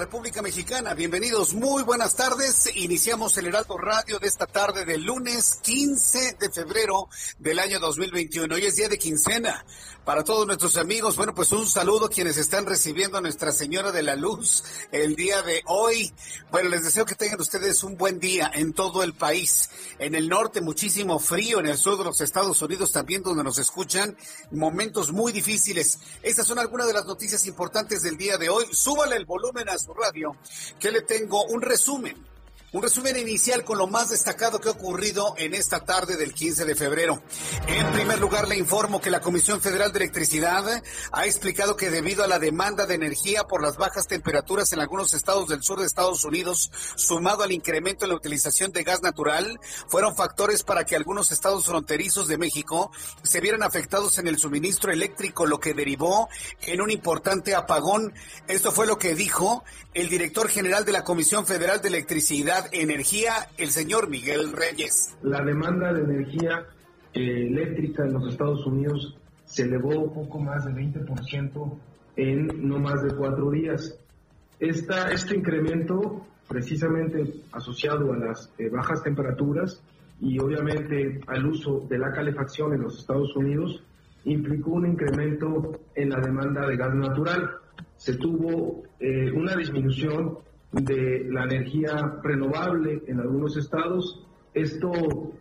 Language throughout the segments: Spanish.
República Mexicana. Bienvenidos, muy buenas tardes. Iniciamos el Heraldo Radio de esta tarde del lunes 15 de febrero del año 2021. Hoy es día de quincena. Para todos nuestros amigos, bueno, pues un saludo a quienes están recibiendo a Nuestra Señora de la Luz el día de hoy. Bueno, les deseo que tengan ustedes un buen día en todo el país. En el norte muchísimo frío, en el sur de los Estados Unidos también donde nos escuchan, momentos muy difíciles. Estas son algunas de las noticias importantes del día de hoy. Súbale el volumen a su radio, que le tengo un resumen. Un resumen inicial con lo más destacado que ha ocurrido en esta tarde del 15 de febrero. En primer lugar, le informo que la Comisión Federal de Electricidad ha explicado que debido a la demanda de energía por las bajas temperaturas en algunos estados del sur de Estados Unidos, sumado al incremento en la utilización de gas natural, fueron factores para que algunos estados fronterizos de México se vieran afectados en el suministro eléctrico, lo que derivó en un importante apagón. Esto fue lo que dijo el director general de la Comisión Federal de Electricidad Energía, el señor Miguel Reyes. La demanda de energía eh, eléctrica en los Estados Unidos se elevó poco más de 20% en no más de cuatro días. Esta, este incremento, precisamente asociado a las eh, bajas temperaturas y obviamente al uso de la calefacción en los Estados Unidos, implicó un incremento en la demanda de gas natural. Se tuvo eh, una disminución de la energía renovable en algunos estados. Esto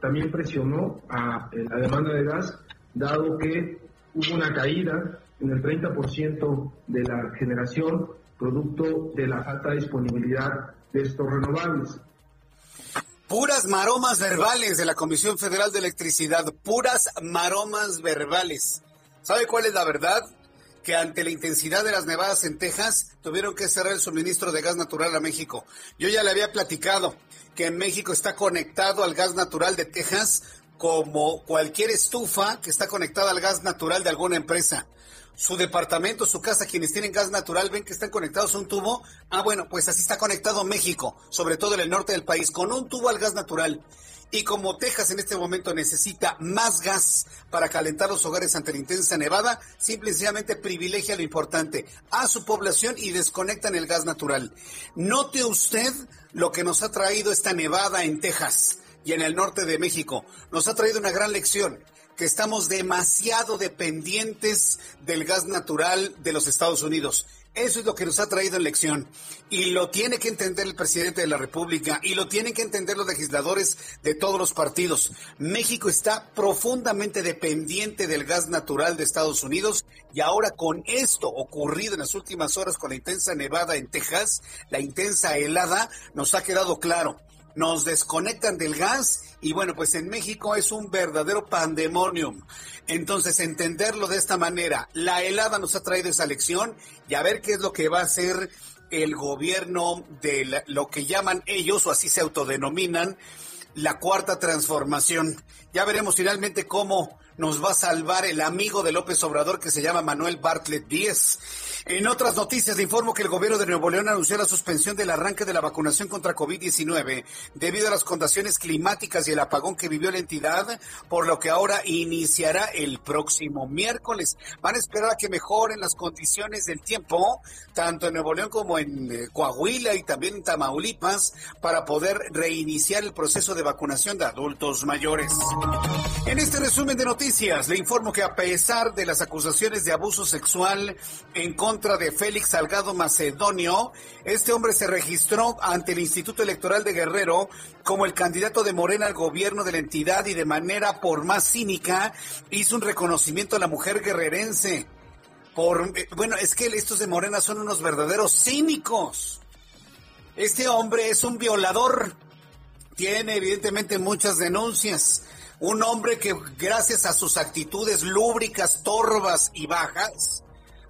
también presionó a eh, la demanda de gas, dado que hubo una caída en el 30% de la generación producto de la falta de disponibilidad de estos renovables. Puras maromas verbales de la Comisión Federal de Electricidad, puras maromas verbales. ¿Sabe cuál es la verdad? Que ante la intensidad de las nevadas en Texas tuvieron que cerrar el suministro de gas natural a México. Yo ya le había platicado que México está conectado al gas natural de Texas como cualquier estufa que está conectada al gas natural de alguna empresa. Su departamento, su casa, quienes tienen gas natural, ven que están conectados a un tubo. Ah, bueno, pues así está conectado México, sobre todo en el norte del país, con un tubo al gas natural. Y como Texas en este momento necesita más gas para calentar los hogares ante la intensa nevada, simple y sencillamente privilegia lo importante a su población y desconectan el gas natural. Note usted lo que nos ha traído esta nevada en Texas y en el norte de México. Nos ha traído una gran lección que estamos demasiado dependientes del gas natural de los Estados Unidos. Eso es lo que nos ha traído en lección. Y lo tiene que entender el presidente de la República y lo tienen que entender los legisladores de todos los partidos. México está profundamente dependiente del gas natural de Estados Unidos y ahora con esto ocurrido en las últimas horas con la intensa nevada en Texas, la intensa helada, nos ha quedado claro nos desconectan del gas y bueno, pues en México es un verdadero pandemonium. Entonces, entenderlo de esta manera, la helada nos ha traído esa lección y a ver qué es lo que va a hacer el gobierno de la- lo que llaman ellos, o así se autodenominan, la cuarta transformación. Ya veremos finalmente cómo nos va a salvar el amigo de López Obrador que se llama Manuel Bartlett Díez. En otras noticias, le informo que el gobierno de Nuevo León anunció la suspensión del arranque de la vacunación contra COVID-19 debido a las condiciones climáticas y el apagón que vivió la entidad, por lo que ahora iniciará el próximo miércoles. Van a esperar a que mejoren las condiciones del tiempo, tanto en Nuevo León como en eh, Coahuila y también en Tamaulipas, para poder reiniciar el proceso de vacunación de adultos mayores. En este resumen de noticias, le informo que a pesar de las acusaciones de abuso sexual en contra de Félix Salgado Macedonio. Este hombre se registró ante el Instituto Electoral de Guerrero como el candidato de Morena al gobierno de la entidad y de manera por más cínica hizo un reconocimiento a la mujer guerrerense. Por, eh, bueno, es que estos de Morena son unos verdaderos cínicos. Este hombre es un violador. Tiene evidentemente muchas denuncias. Un hombre que gracias a sus actitudes lúbricas, torvas y bajas,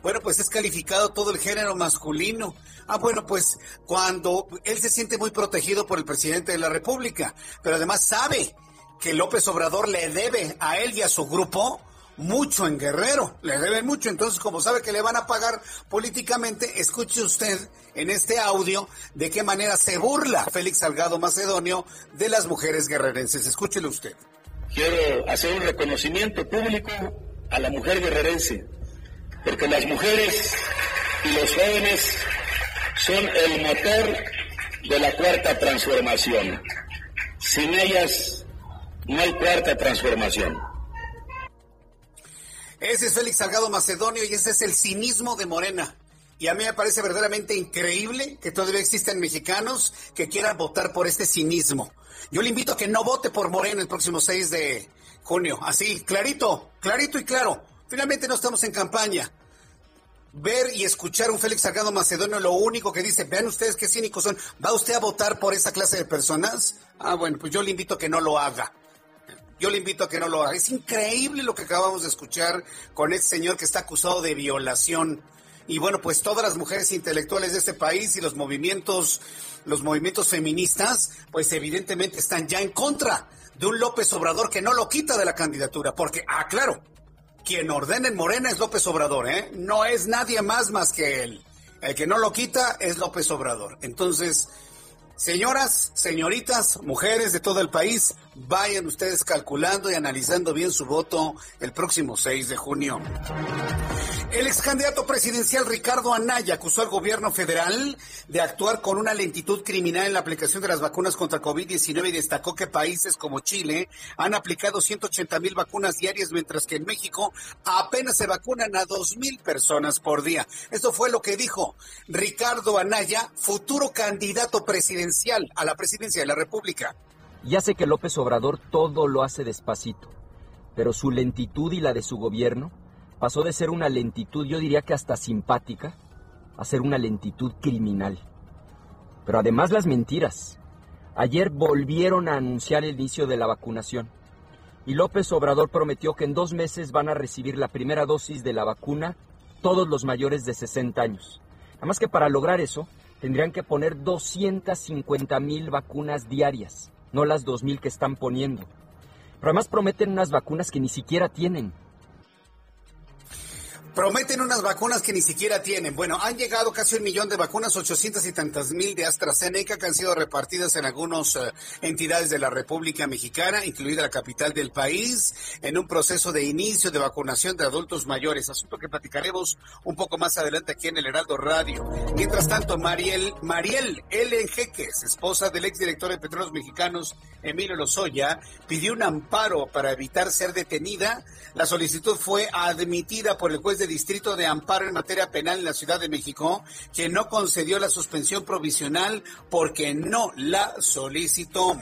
bueno, pues es calificado todo el género masculino. Ah, bueno, pues cuando él se siente muy protegido por el presidente de la República, pero además sabe que López Obrador le debe a él y a su grupo mucho en Guerrero, le deben mucho, entonces como sabe que le van a pagar políticamente, escuche usted en este audio de qué manera se burla Félix Salgado Macedonio de las mujeres guerrerenses. Escúchelo usted. Quiero hacer un reconocimiento público a la mujer guerrerense porque las mujeres y los jóvenes son el motor de la cuarta transformación. Sin ellas no hay cuarta transformación. Ese es Félix Salgado Macedonio y ese es el cinismo de Morena. Y a mí me parece verdaderamente increíble que todavía existen mexicanos que quieran votar por este cinismo. Yo le invito a que no vote por Morena el próximo 6 de junio. Así, clarito, clarito y claro. Finalmente no estamos en campaña. Ver y escuchar un Félix Salgado Macedonio, lo único que dice, vean ustedes qué cínicos son, ¿va usted a votar por esa clase de personas? Ah, bueno, pues yo le invito a que no lo haga. Yo le invito a que no lo haga. Es increíble lo que acabamos de escuchar con este señor que está acusado de violación. Y bueno, pues todas las mujeres intelectuales de este país y los movimientos, los movimientos feministas, pues evidentemente están ya en contra de un López Obrador que no lo quita de la candidatura. Porque, ah, claro, quien ordena en Morena es López Obrador, ¿eh? No es nadie más más que él. El que no lo quita es López Obrador. Entonces, señoras, señoritas, mujeres de todo el país, vayan ustedes calculando y analizando bien su voto el próximo 6 de junio. El ex candidato presidencial Ricardo Anaya acusó al gobierno federal de actuar con una lentitud criminal en la aplicación de las vacunas contra COVID-19 y destacó que países como Chile han aplicado 180 mil vacunas diarias, mientras que en México apenas se vacunan a 2 mil personas por día. Eso fue lo que dijo Ricardo Anaya, futuro candidato presidencial a la presidencia de la República. Ya sé que López Obrador todo lo hace despacito, pero su lentitud y la de su gobierno pasó de ser una lentitud, yo diría que hasta simpática, a ser una lentitud criminal. Pero además las mentiras. Ayer volvieron a anunciar el inicio de la vacunación y López Obrador prometió que en dos meses van a recibir la primera dosis de la vacuna todos los mayores de 60 años. Además que para lograr eso tendrían que poner 250 mil vacunas diarias, no las 2 mil que están poniendo. Pero además prometen unas vacunas que ni siquiera tienen. Prometen unas vacunas que ni siquiera tienen. Bueno, han llegado casi un millón de vacunas, 800 y tantas mil de AstraZeneca que han sido repartidas en algunas eh, entidades de la República Mexicana, incluida la capital del país, en un proceso de inicio de vacunación de adultos mayores, asunto que platicaremos un poco más adelante aquí en el Heraldo Radio. Mientras tanto, Mariel, Mariel L. Esposa del exdirector de Petróleos Mexicanos, Emilio Lozoya, pidió un amparo para evitar ser detenida. La solicitud fue admitida por el juez de Distrito de Amparo en materia penal en la Ciudad de México, que no concedió la suspensión provisional porque no la solicitó.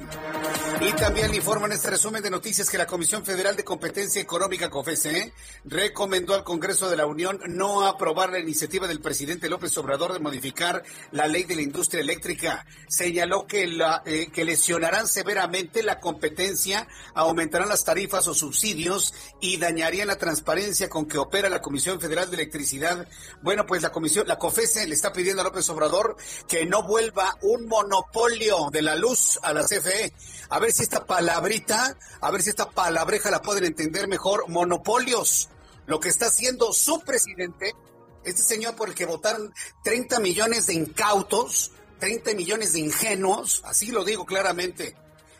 Y también le en este resumen de noticias que la Comisión Federal de Competencia Económica, COFESE, recomendó al Congreso de la Unión no aprobar la iniciativa del presidente López Obrador de modificar la ley de la industria eléctrica. Señaló que, la, eh, que lesionarán severamente la competencia, aumentarán las tarifas o subsidios y dañarían la transparencia con que opera la Comisión Federal de Electricidad. Bueno, pues la comisión, la COFESE le está pidiendo a López Obrador que no vuelva un monopolio de la luz a la CFE. A ver si esta palabrita, a ver si esta palabreja la pueden entender mejor. Monopolios. Lo que está haciendo su presidente, este señor por el que votaron 30 millones de incautos, 30 millones de ingenuos, así lo digo claramente.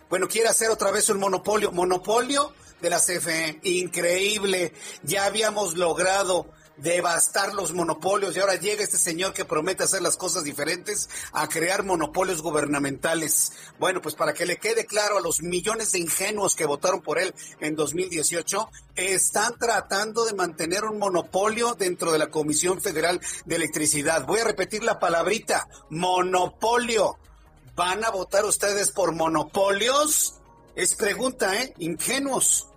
Bueno, quiere hacer otra vez un monopolio. Monopolio de la CFE. Increíble. Ya habíamos logrado devastar los monopolios y ahora llega este señor que promete hacer las cosas diferentes a crear monopolios gubernamentales. Bueno, pues para que le quede claro a los millones de ingenuos que votaron por él en 2018, están tratando de mantener un monopolio dentro de la Comisión Federal de Electricidad. Voy a repetir la palabrita, monopolio. ¿Van a votar ustedes por monopolios? Es pregunta, ¿eh? Ingenuos.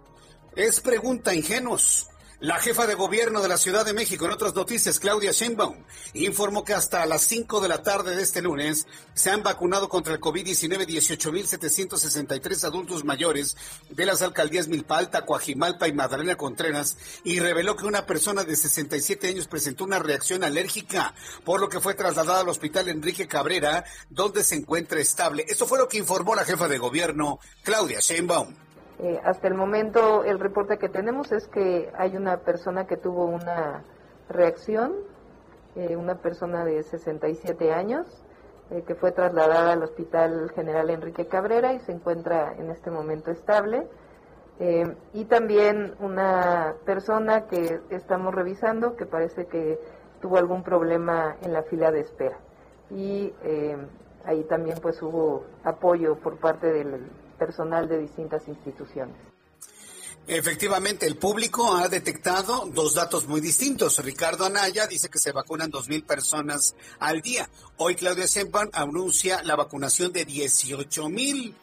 Es pregunta, ingenuos. La jefa de gobierno de la Ciudad de México, en otras noticias, Claudia Sheinbaum, informó que hasta las 5 de la tarde de este lunes se han vacunado contra el COVID-19 18.763 adultos mayores de las alcaldías Milpalta, Coajimalpa y Magdalena Contreras y reveló que una persona de 67 años presentó una reacción alérgica, por lo que fue trasladada al hospital Enrique Cabrera, donde se encuentra estable. Esto fue lo que informó la jefa de gobierno, Claudia Sheinbaum. Eh, hasta el momento el reporte que tenemos es que hay una persona que tuvo una reacción, eh, una persona de 67 años, eh, que fue trasladada al Hospital General Enrique Cabrera y se encuentra en este momento estable. y también una persona que estamos revisando que parece que tuvo algún problema en la fila de espera. Y ahí también pues hubo apoyo por parte del personal de distintas instituciones. Efectivamente, el público ha detectado dos datos muy distintos. Ricardo Anaya dice que se vacunan dos mil personas al día. Hoy Claudia Sempan anuncia la vacunación de 18 mil.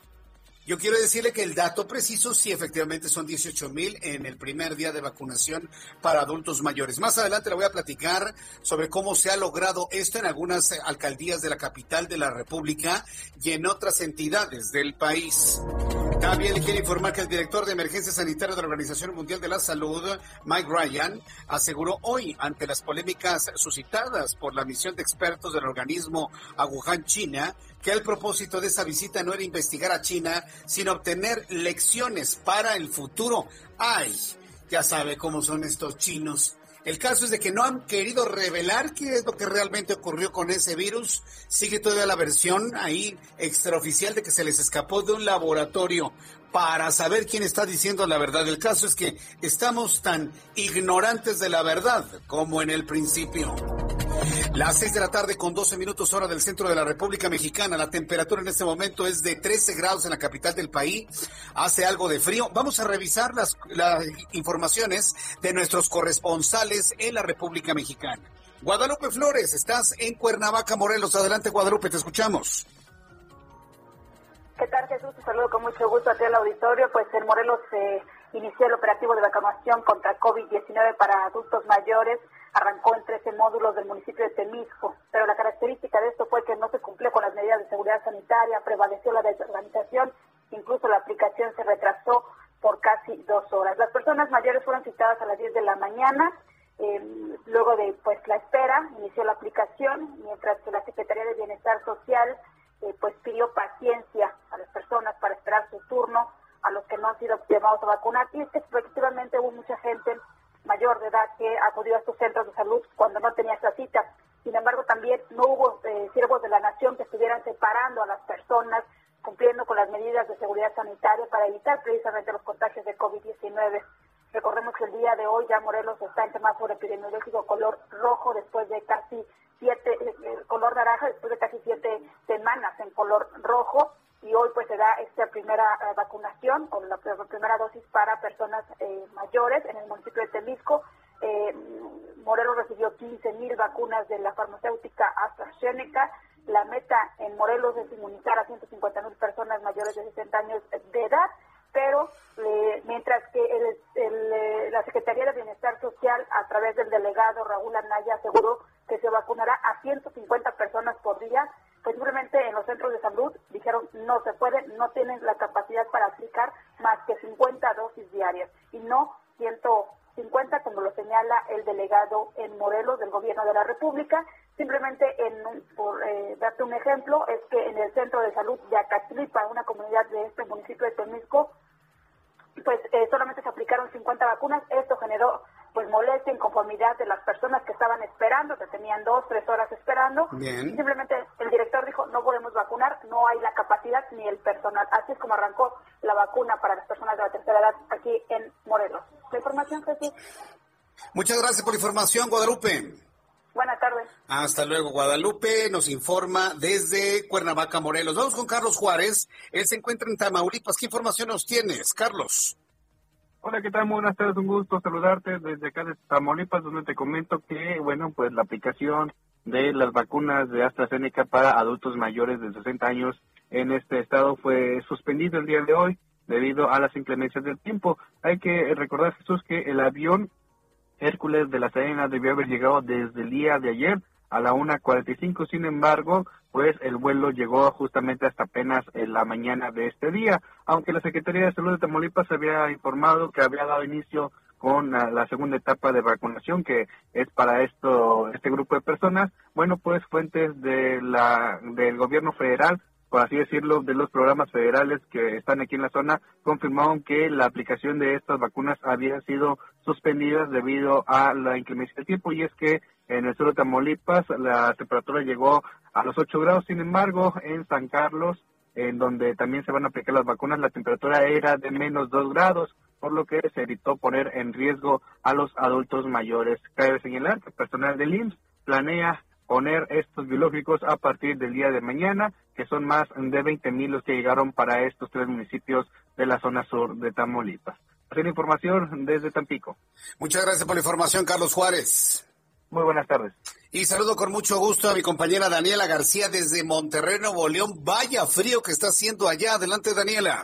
Yo quiero decirle que el dato preciso sí efectivamente son 18 mil en el primer día de vacunación para adultos mayores. Más adelante le voy a platicar sobre cómo se ha logrado esto en algunas alcaldías de la capital de la República y en otras entidades del país. También le quiero informar que el director de emergencia sanitaria de la Organización Mundial de la Salud, Mike Ryan, aseguró hoy ante las polémicas suscitadas por la misión de expertos del organismo a China, que el propósito de esa visita no era investigar a China, sino obtener lecciones para el futuro. Ay, ya sabe cómo son estos chinos. El caso es de que no han querido revelar qué es lo que realmente ocurrió con ese virus. Sigue todavía la versión ahí extraoficial de que se les escapó de un laboratorio para saber quién está diciendo la verdad. El caso es que estamos tan ignorantes de la verdad como en el principio. Las seis de la tarde con 12 minutos hora del centro de la República Mexicana. La temperatura en este momento es de 13 grados en la capital del país. Hace algo de frío. Vamos a revisar las, las informaciones de nuestros corresponsales en la República Mexicana. Guadalupe Flores, estás en Cuernavaca, Morelos. Adelante, Guadalupe, te escuchamos. ¿Qué tal, Jesús? Te saludo con mucho gusto a ti al auditorio. Pues en Morelos se inició el operativo de vacunación contra COVID-19 para adultos mayores. Arrancó en 13 módulos del municipio de Temisco, pero la característica de esto fue que no se cumplió con las medidas de seguridad sanitaria, prevaleció la desorganización, incluso la aplicación se retrasó por casi dos horas. Las personas mayores fueron citadas a las 10 de la mañana. Eh, luego de pues la espera, inició la aplicación, mientras que la Secretaría de Bienestar Social eh, pues pidió paciencia a las personas para esperar su turno, a los que no han sido llamados a vacunar. Y es que efectivamente hubo mucha gente mayor de edad que acudió a estos centros de salud cuando no tenía esa cita. Sin embargo, también no hubo eh, siervos de la nación que estuvieran separando a las personas, cumpliendo con las medidas de seguridad sanitaria para evitar precisamente los contagios de COVID-19. Recordemos que el día de hoy ya Morelos está en semáforo epidemiológico color rojo después de casi siete, eh, eh, color naranja después de casi siete semanas en color rojo y hoy pues se da esta primera eh, vacunación o la, primera dosis para personas mayores en el municipio de Temisco. Morelos recibió 15 mil vacunas de la farmacéutica AstraZeneca. La meta en Morelos es inmunizar a 150 mil personas mayores de 60 años de edad pero mientras que la Secretaría de Bienestar Social, a través del delegado Raúl Anaya, aseguró que se vacunará a 150 personas por día, pues simplemente en los centros de salud dijeron no se puede, no tienen la capacidad para aplicar más que 50 dosis diarias y no 150 como lo señala el delegado pública. Simplemente, en, por eh, darte un ejemplo, es que en el centro de salud de Acatlipa, una comunidad de este municipio de Temisco, pues eh, solamente se aplicaron 50 vacunas. Esto generó pues molestia, inconformidad de las personas que estaban esperando, que tenían dos, tres horas esperando. simplemente el director dijo, no podemos vacunar, no hay la capacidad ni el personal. Así es como arrancó la vacuna para las personas de la tercera edad aquí en Morelos. La información, Jesús. Muchas gracias por la información, Guadalupe. Buenas tardes. Hasta luego, Guadalupe nos informa desde Cuernavaca, Morelos. Vamos con Carlos Juárez. Él se encuentra en Tamaulipas. ¿Qué información nos tienes, Carlos? Hola, ¿qué tal? Buenas tardes, un gusto saludarte desde acá de Tamaulipas, donde te comento que, bueno, pues la aplicación de las vacunas de AstraZeneca para adultos mayores de 60 años en este estado fue suspendido el día de hoy debido a las inclemencias del tiempo. Hay que recordar, Jesús, que el avión Hércules de la Serena debió haber llegado desde el día de ayer a la 1.45, sin embargo, pues el vuelo llegó justamente hasta apenas en la mañana de este día, aunque la Secretaría de Salud de Tamaulipas había informado que había dado inicio con la, segunda etapa de vacunación que es para esto este grupo de personas. Bueno pues fuentes de la del gobierno federal por así decirlo, de los programas federales que están aquí en la zona, confirmaron que la aplicación de estas vacunas había sido suspendida debido a la inclemencia del tiempo y es que en el sur de Tamaulipas la temperatura llegó a los 8 grados, sin embargo, en San Carlos, en donde también se van a aplicar las vacunas, la temperatura era de menos 2 grados, por lo que se evitó poner en riesgo a los adultos mayores. Cabe señalar que el personal del IMSS planea poner estos biológicos a partir del día de mañana, que son más de 20 mil los que llegaron para estos tres municipios de la zona sur de Tamaulipas. Hacer información desde Tampico. Muchas gracias por la información, Carlos Juárez. Muy buenas tardes. Y saludo con mucho gusto a mi compañera Daniela García desde Monterrey, Nuevo León. Vaya frío que está haciendo allá. Adelante, Daniela.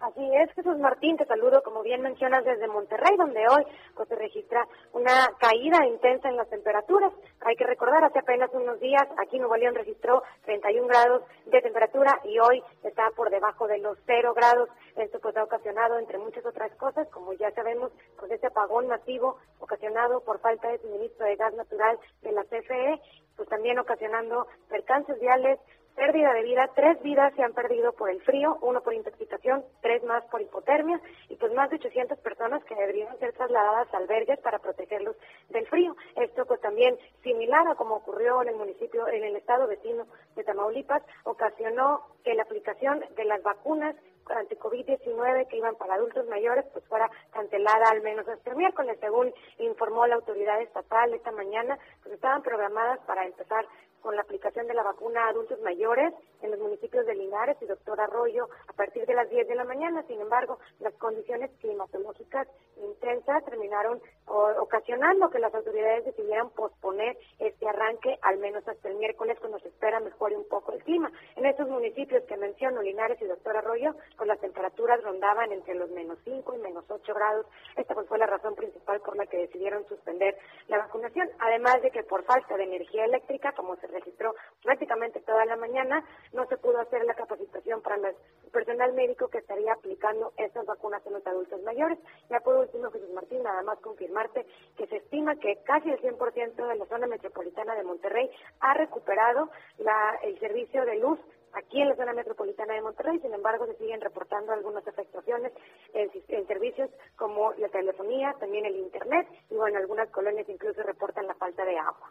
Así es, Jesús Martín, te saludo como bien mencionas desde Monterrey, donde hoy pues, se registra una caída intensa en las temperaturas. Hay que recordar, hace apenas unos días aquí Nuevo León registró 31 grados de temperatura y hoy está por debajo de los 0 grados. Esto pues ha ocasionado, entre muchas otras cosas, como ya sabemos, pues este apagón masivo ocasionado por falta de suministro de gas natural de la CFE, pues también ocasionando percances viales, pérdida de vida, tres vidas se han perdido por el frío, uno por intoxicación, tres más por hipotermia y pues más de 800 personas que deberían ser trasladadas a albergues para protegerlos del frío. Esto pues también similar a como ocurrió en el municipio, en el estado vecino de Tamaulipas, ocasionó que la aplicación de las vacunas anti-COVID-19 que iban para adultos mayores pues fuera cancelada al menos hasta el miércoles, según informó la autoridad estatal esta mañana, pues estaban programadas para empezar con la aplicación de la vacuna a adultos mayores en los municipios de Linares y Doctor Arroyo a partir de las 10 de la mañana. Sin embargo, las condiciones climatológicas intensas terminaron ocasionando que las autoridades decidieran posponer este arranque al menos hasta el miércoles cuando se espera mejore un poco el clima. En estos municipios que menciono, Linares y Doctor Arroyo, pues las temperaturas rondaban entre los menos 5 y menos 8 grados. Esta pues fue la razón principal por la que decidieron suspender la vacunación, además de que por falta de energía eléctrica, como se registró prácticamente toda la mañana, no se pudo hacer la capacitación para el personal médico que estaría aplicando estas vacunas en los adultos mayores. Ya por último, Jesús Martín, nada más confirmarte que se estima que casi el 100% de la zona metropolitana de Monterrey ha recuperado la, el servicio de luz aquí en la zona metropolitana de Monterrey, sin embargo se siguen reportando algunas afectaciones en, en, servicios como la telefonía, también el internet y bueno, algunas colonias incluso reportan la falta de agua.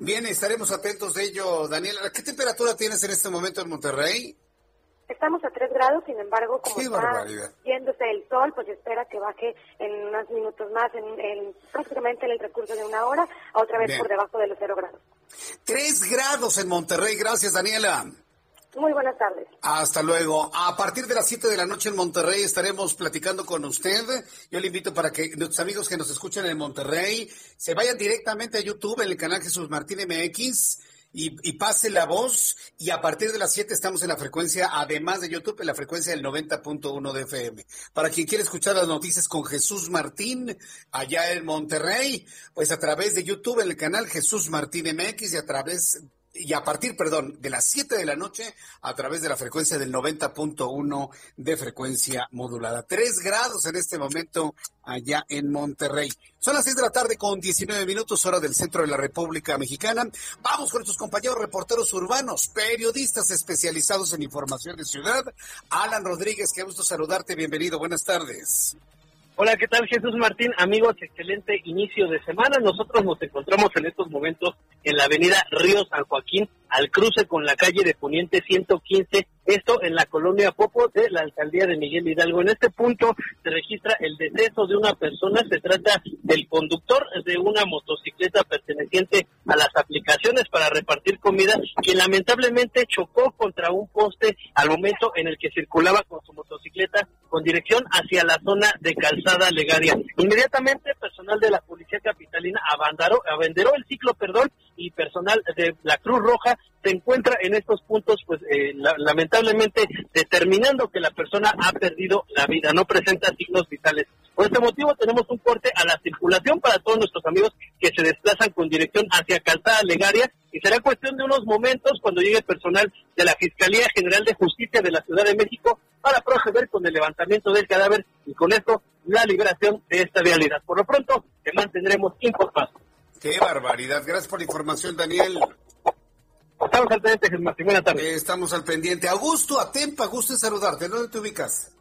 Bien, estaremos atentos de ello, Daniela. ¿Qué temperatura tienes en este momento en Monterrey? Estamos a 3 grados, sin embargo, como está yéndose el sol, pues espera que baje en unos minutos más, en, prácticamente en el recurso de una hora, a otra vez por debajo de los 0 grados. 3 grados en Monterrey, gracias Daniela. Muy buenas tardes. Hasta luego. A partir de las 7 de la noche en Monterrey estaremos platicando con usted. Yo le invito para que nuestros amigos que nos escuchan en Monterrey se vayan directamente a YouTube en el canal Jesús Martín MX. Y, pase la voz y a partir de las 7 estamos en la frecuencia, además de YouTube, en la frecuencia del 90.1 de FM. Para quien quiere escuchar las noticias con Jesús Martín allá en Monterrey, pues a través de YouTube en el canal Jesús Martín MX y a través y a partir, perdón, de las 7 de la noche a través de la frecuencia del 90.1 de frecuencia modulada. Tres grados en este momento allá en Monterrey. Son las 6 de la tarde con 19 minutos hora del centro de la República Mexicana. Vamos con nuestros compañeros reporteros urbanos, periodistas especializados en información de ciudad. Alan Rodríguez, qué gusto saludarte. Bienvenido. Buenas tardes. Hola, ¿qué tal Jesús Martín? Amigos, excelente inicio de semana. Nosotros nos encontramos en estos momentos en la avenida Río San Joaquín, al cruce con la calle de Poniente 115 esto en la colonia Popo de la alcaldía de Miguel Hidalgo. En este punto se registra el deceso de una persona. Se trata del conductor de una motocicleta perteneciente a las aplicaciones para repartir comida, quien lamentablemente chocó contra un poste al momento en el que circulaba con su motocicleta con dirección hacia la zona de Calzada Legaria. Inmediatamente personal de la Policía Capitalina abanderó, abanderó el ciclo, perdón, y personal de la Cruz Roja se encuentra en estos puntos, pues eh, lamentablemente determinando que la persona ha perdido la vida, no presenta signos vitales. Por este motivo tenemos un corte a la circulación para todos nuestros amigos que se desplazan con dirección hacia Calzada Legaria y será cuestión de unos momentos cuando llegue personal de la Fiscalía General de Justicia de la Ciudad de México para proceder con el levantamiento del cadáver y con esto la liberación de esta vialidad. Por lo pronto, te mantendremos informados. Qué barbaridad. Gracias por la información, Daniel. Estamos al pendiente, Jesús Martín. Buenas tardes. estamos al pendiente. Augusto, Atempa, gusto en saludarte. ¿Dónde te ubicas?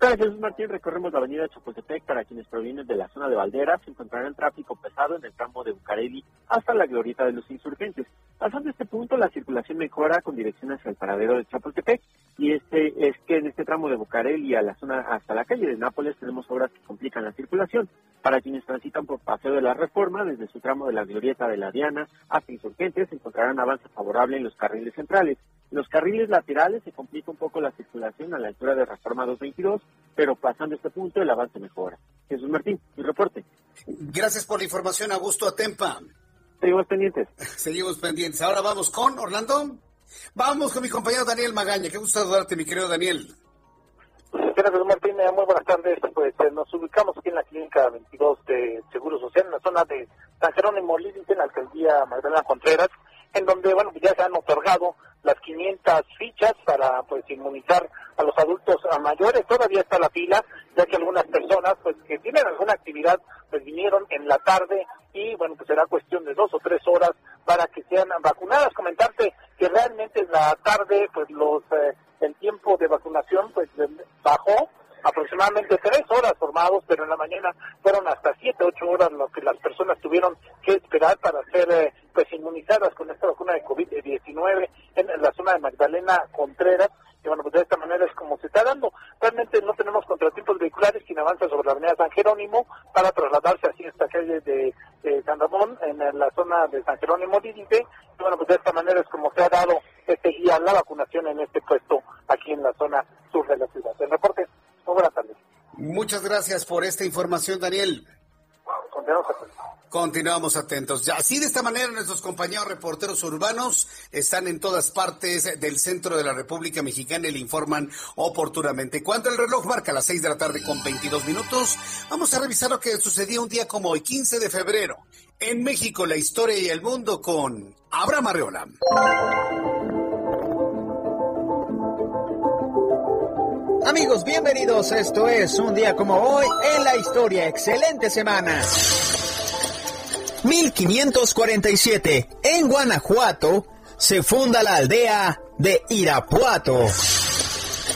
Gracias, Jesús Martín. Recorremos la avenida Chapultepec para quienes provienen de la zona de Valderas. Encontrarán tráfico pesado en el tramo de Bucareli hasta la glorieta de los insurgentes. Pasando este punto, la circulación mejora con dirección hacia el paradero de Chapultepec y este es que en este tramo de Bucareli a la zona hasta la calle de Nápoles tenemos obras que complican la circulación. Para quienes transitan por Paseo de la Reforma, desde su tramo de la glorieta de la Diana hasta Insurgentes, encontrarán avance favorable en los carriles centrales. En los carriles laterales se complica un poco la circulación a la altura de Reforma 222, pero pasando este punto el avance mejora. Jesús Martín, mi reporte. Gracias por la información, Augusto Atempa. Seguimos pendientes. Seguimos pendientes. Ahora vamos con Orlando. Vamos con mi compañero Daniel Magaña. Qué gusto saludarte, mi querido Daniel. Gracias, Martín. Muy buenas tardes. Pues eh, nos ubicamos aquí en la clínica 22 de Seguro Social, en la zona de San Jerónimo Límite, en la alcaldía Magdalena Contreras, en donde, bueno, ya se han otorgado las 500 fichas para, pues, inmunizar a los adultos mayores. Todavía está la fila, ya que algunas personas, pues, que tienen alguna actividad, pues, vinieron en la tarde y, bueno, pues será cuestión de dos o tres horas para que sean vacunadas. Comentarte que realmente en la tarde, pues, los... Eh, el tiempo de vacunación pues bajó aproximadamente tres horas formados, pero en la mañana fueron hasta siete, ocho horas lo que las personas tuvieron que esperar para ser eh, pues inmunizadas con esta vacuna de COVID-19 en la zona de Magdalena Contreras. Y bueno, pues de esta manera es como se está dando. Realmente no tenemos contratiempos vehiculares quien avanza sobre la avenida San Jerónimo para trasladarse así esta calle de, San Ramón en la zona de San Jerónimo Dídite. Y bueno, pues de esta manera es como se ha dado este guía la vacunación en este puesto aquí en la zona sur de la ciudad. El reporte, muy buenas tardes. Muchas gracias por esta información, Daniel. Continuamos atentos. Continuamos atentos. Ya, así de esta manera nuestros compañeros reporteros urbanos están en todas partes del centro de la República Mexicana y le informan oportunamente. Cuando el reloj marca las 6 de la tarde con 22 minutos, vamos a revisar lo que sucedió un día como hoy, 15 de febrero. En México, la historia y el mundo con Abraham Arreola. Amigos, bienvenidos. Esto es un día como hoy en la historia. Excelente semana. 1547. En Guanajuato se funda la aldea de Irapuato.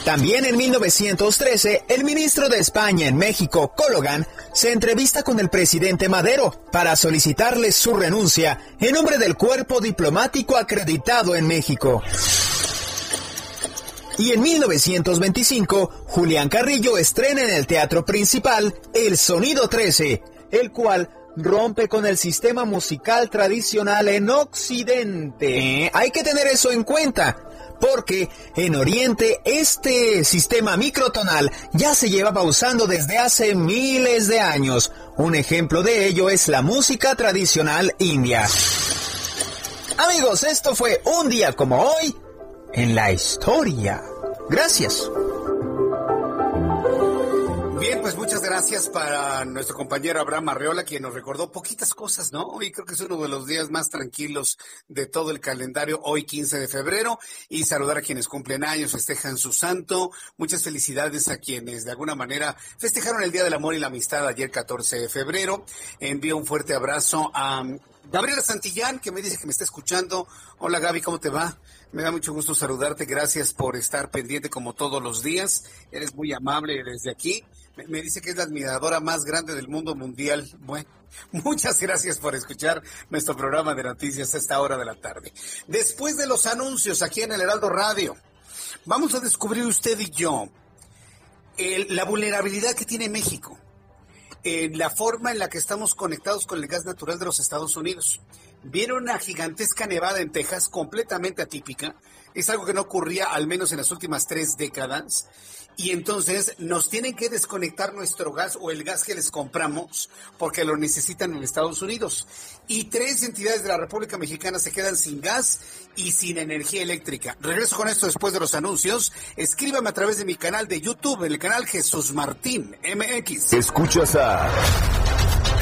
También en 1913, el ministro de España en México, Cologan, se entrevista con el presidente Madero para solicitarle su renuncia en nombre del cuerpo diplomático acreditado en México. Y en 1925, Julián Carrillo estrena en el teatro principal El Sonido 13, el cual rompe con el sistema musical tradicional en Occidente. Hay que tener eso en cuenta, porque en Oriente este sistema microtonal ya se llevaba usando desde hace miles de años. Un ejemplo de ello es la música tradicional india. Amigos, esto fue un día como hoy en la historia. Gracias. Bien, pues muchas gracias para nuestro compañero Abraham Arreola, quien nos recordó poquitas cosas, ¿no? Hoy creo que es uno de los días más tranquilos de todo el calendario, hoy 15 de febrero, y saludar a quienes cumplen años, festejan su santo. Muchas felicidades a quienes de alguna manera festejaron el Día del Amor y la Amistad ayer 14 de febrero. Envío un fuerte abrazo a Gabriela Santillán, que me dice que me está escuchando. Hola Gaby, ¿cómo te va? Me da mucho gusto saludarte. Gracias por estar pendiente como todos los días. Eres muy amable desde aquí. Me, dice que es la admiradora más grande del mundo mundial. Bueno, muchas gracias por escuchar nuestro programa de noticias a esta hora de la tarde. Después de los anuncios aquí en el Heraldo Radio, vamos a descubrir usted y yo la vulnerabilidad que tiene México en la forma en la que estamos conectados con el gas natural de los Estados Unidos. Viene una gigantesca nevada en Texas, completamente atípica. Es algo que no ocurría al menos en las últimas tres décadas y entonces nos tienen que desconectar nuestro gas o el gas que les compramos porque lo necesitan en Estados Unidos. Y tres entidades de la República Mexicana se quedan sin gas y sin energía eléctrica. Regreso con esto después de los anuncios. Escríbame a través de mi canal de YouTube, el canal Jesús Martín MX. Escuchas a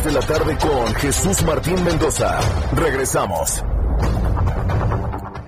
De la tarde con Jesús Martín Mendoza. Regresamos.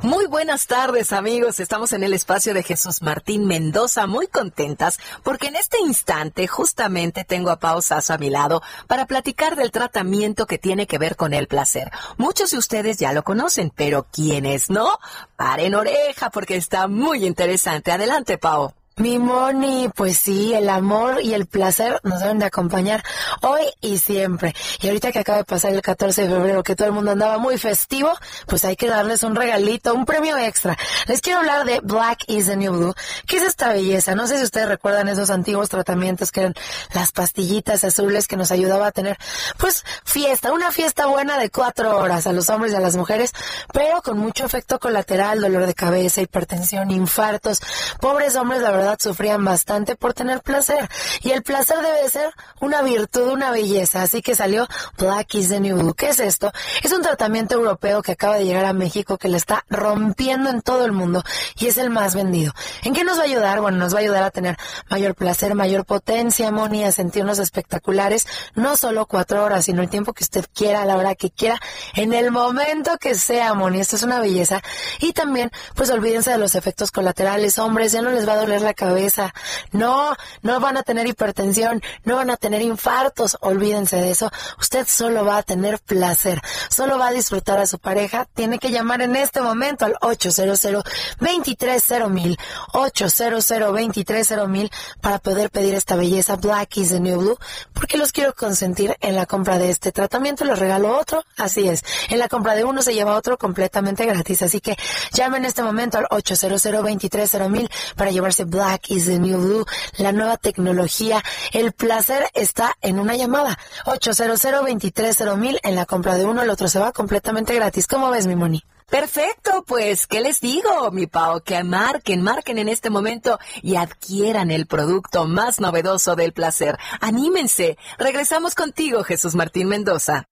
Muy buenas tardes amigos, estamos en el espacio de Jesús Martín Mendoza, muy contentas porque en este instante justamente tengo a Pau Sasso a mi lado para platicar del tratamiento que tiene que ver con el placer. Muchos de ustedes ya lo conocen, pero quienes no, paren oreja porque está muy interesante. Adelante Pau. Mi Moni, pues sí, el amor y el placer nos deben de acompañar hoy y siempre. Y ahorita que acaba de pasar el 14 de febrero, que todo el mundo andaba muy festivo, pues hay que darles un regalito, un premio extra. Les quiero hablar de Black is the New Blue. ¿Qué es esta belleza? No sé si ustedes recuerdan esos antiguos tratamientos que eran las pastillitas azules que nos ayudaba a tener, pues, fiesta, una fiesta buena de cuatro horas a los hombres y a las mujeres, pero con mucho efecto colateral, dolor de cabeza, hipertensión, infartos. Pobres hombres, la verdad sufrían bastante por tener placer. Y el placer debe ser una virtud, una belleza. Así que salió Black is the New Blue. ¿Qué es esto? Es un tratamiento europeo que acaba de llegar a México que le está rompiendo en todo el mundo y es el más vendido. ¿En qué nos va a ayudar? Bueno, nos va a ayudar a tener mayor placer, mayor potencia, Moni, a sentirnos espectaculares, no solo cuatro horas, sino el tiempo que usted quiera, la hora que quiera, en el momento que sea, Moni. Esto es una belleza. Y también, pues olvídense de los efectos colaterales. Hombres, ya no les va a doler la cabeza. No, no van a tener hipertensión, no van a tener infartos, olvídense de eso. Usted solo va a tener placer, solo va a disfrutar a su pareja. Tiene que llamar en este momento al 800 230 800 230 para poder pedir esta belleza Black is the New Blue, porque los quiero consentir en la compra de este tratamiento. Les regalo otro, así es. En la compra de uno se lleva otro completamente gratis. Así que llamen en este momento al 800 230 para llevarse Black Black is the New Blue, la nueva tecnología. El placer está en una llamada. 800 mil en la compra de uno, el otro se va completamente gratis. ¿Cómo ves, mi Moni? Perfecto, pues, ¿qué les digo, mi Pau? Que marquen, marquen en este momento y adquieran el producto más novedoso del placer. Anímense. Regresamos contigo, Jesús Martín Mendoza.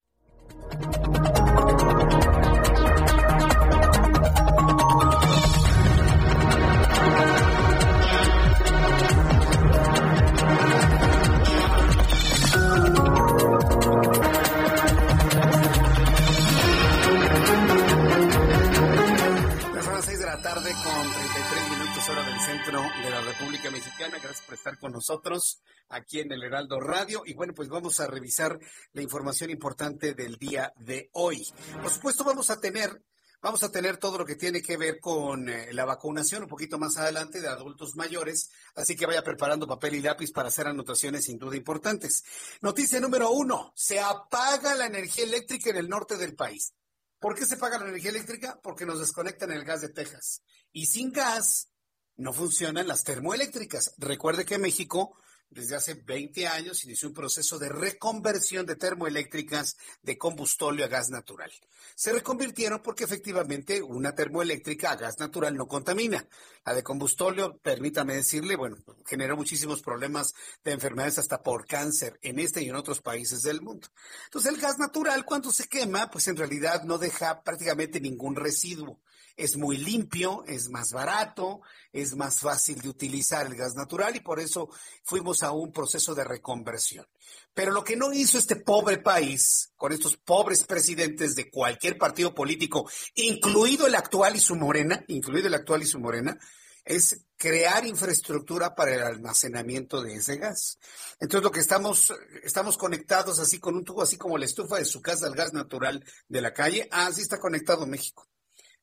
República Mexicana. Gracias por estar con nosotros aquí en el Heraldo Radio. Y bueno, pues vamos a revisar la información importante del día de hoy. Por supuesto, vamos a tener Vamos a tener todo lo que tiene que ver con eh, la vacunación un poquito más adelante de adultos mayores, así que vaya preparando papel y lápiz para hacer anotaciones sin duda importantes. Noticia número uno, se apaga la energía eléctrica en el norte del país. ¿Por qué se apaga la energía eléctrica? Porque nos desconectan el gas de Texas. Y sin gas, no funcionan las termoeléctricas. Recuerde que México desde hace 20 años inició un proceso de reconversión de termoeléctricas de combustóleo a gas natural. Se reconvirtieron porque efectivamente una termoeléctrica a gas natural no contamina. La de combustóleo, permítame decirle, bueno, genera muchísimos problemas de enfermedades hasta por cáncer en este y en otros países del mundo. Entonces el gas natural cuando se quema, pues en realidad no deja prácticamente ningún residuo es muy limpio, es más barato, es más fácil de utilizar el gas natural y por eso fuimos a un proceso de reconversión. Pero lo que no hizo este pobre país, con estos pobres presidentes de cualquier partido político, incluido el actual y su morena, incluido el actual y su morena, es crear infraestructura para el almacenamiento de ese gas. Entonces lo que estamos, estamos conectados así con un tubo, así como la estufa de su casa al gas natural de la calle, así está conectado México.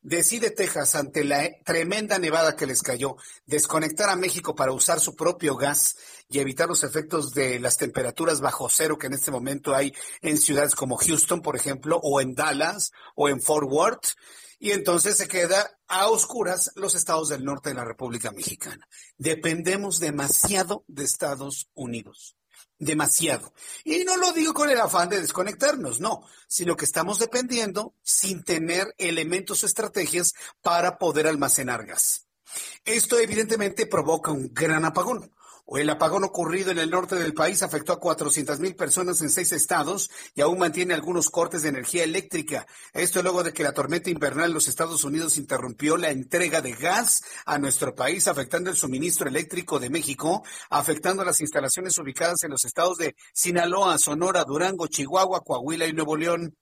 Decide Texas, ante la tremenda nevada que les cayó, desconectar a México para usar su propio gas y evitar los efectos de las temperaturas bajo cero que en este momento hay en ciudades como Houston, por ejemplo, o en Dallas, o en Fort Worth. Y entonces se queda a oscuras los estados del norte de la República Mexicana. Dependemos demasiado de Estados Unidos demasiado. Y no lo digo con el afán de desconectarnos, no, sino que estamos dependiendo sin tener elementos o estrategias para poder almacenar gas. Esto evidentemente provoca un gran apagón. El apagón ocurrido en el norte del país afectó a 400 mil personas en seis estados y aún mantiene algunos cortes de energía eléctrica. Esto luego de que la tormenta invernal en los Estados Unidos interrumpió la entrega de gas a nuestro país, afectando el suministro eléctrico de México, afectando las instalaciones ubicadas en los estados de Sinaloa, Sonora, Durango, Chihuahua, Coahuila y Nuevo León.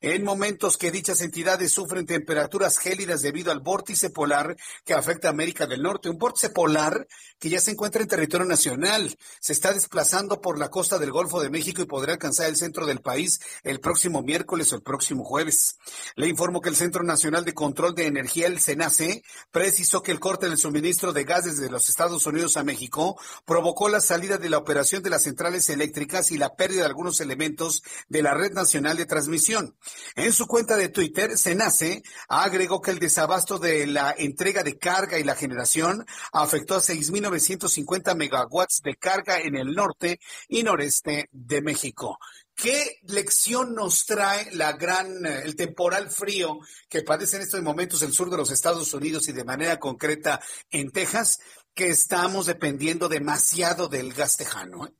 En momentos que dichas entidades sufren temperaturas gélidas debido al vórtice polar que afecta a América del Norte, un vórtice polar que ya se encuentra en territorio nacional. Se está desplazando por la costa del Golfo de México y podrá alcanzar el centro del país el próximo miércoles o el próximo jueves. Le informo que el Centro Nacional de Control de Energía, el CENACE, precisó que el corte del suministro de gas desde los Estados Unidos a México provocó la salida de la operación de las centrales eléctricas y la pérdida de algunos elementos de la red nacional de transmisión. En su cuenta de Twitter, CENACE agregó que el desabasto de la entrega de carga y la generación afectó a 6.950 megavatios watts de carga en el norte y noreste de México. ¿Qué lección nos trae la gran, eh, el temporal frío que padece en estos momentos el sur de los Estados Unidos y de manera concreta en Texas? Que estamos dependiendo demasiado del gas tejano. ¿eh?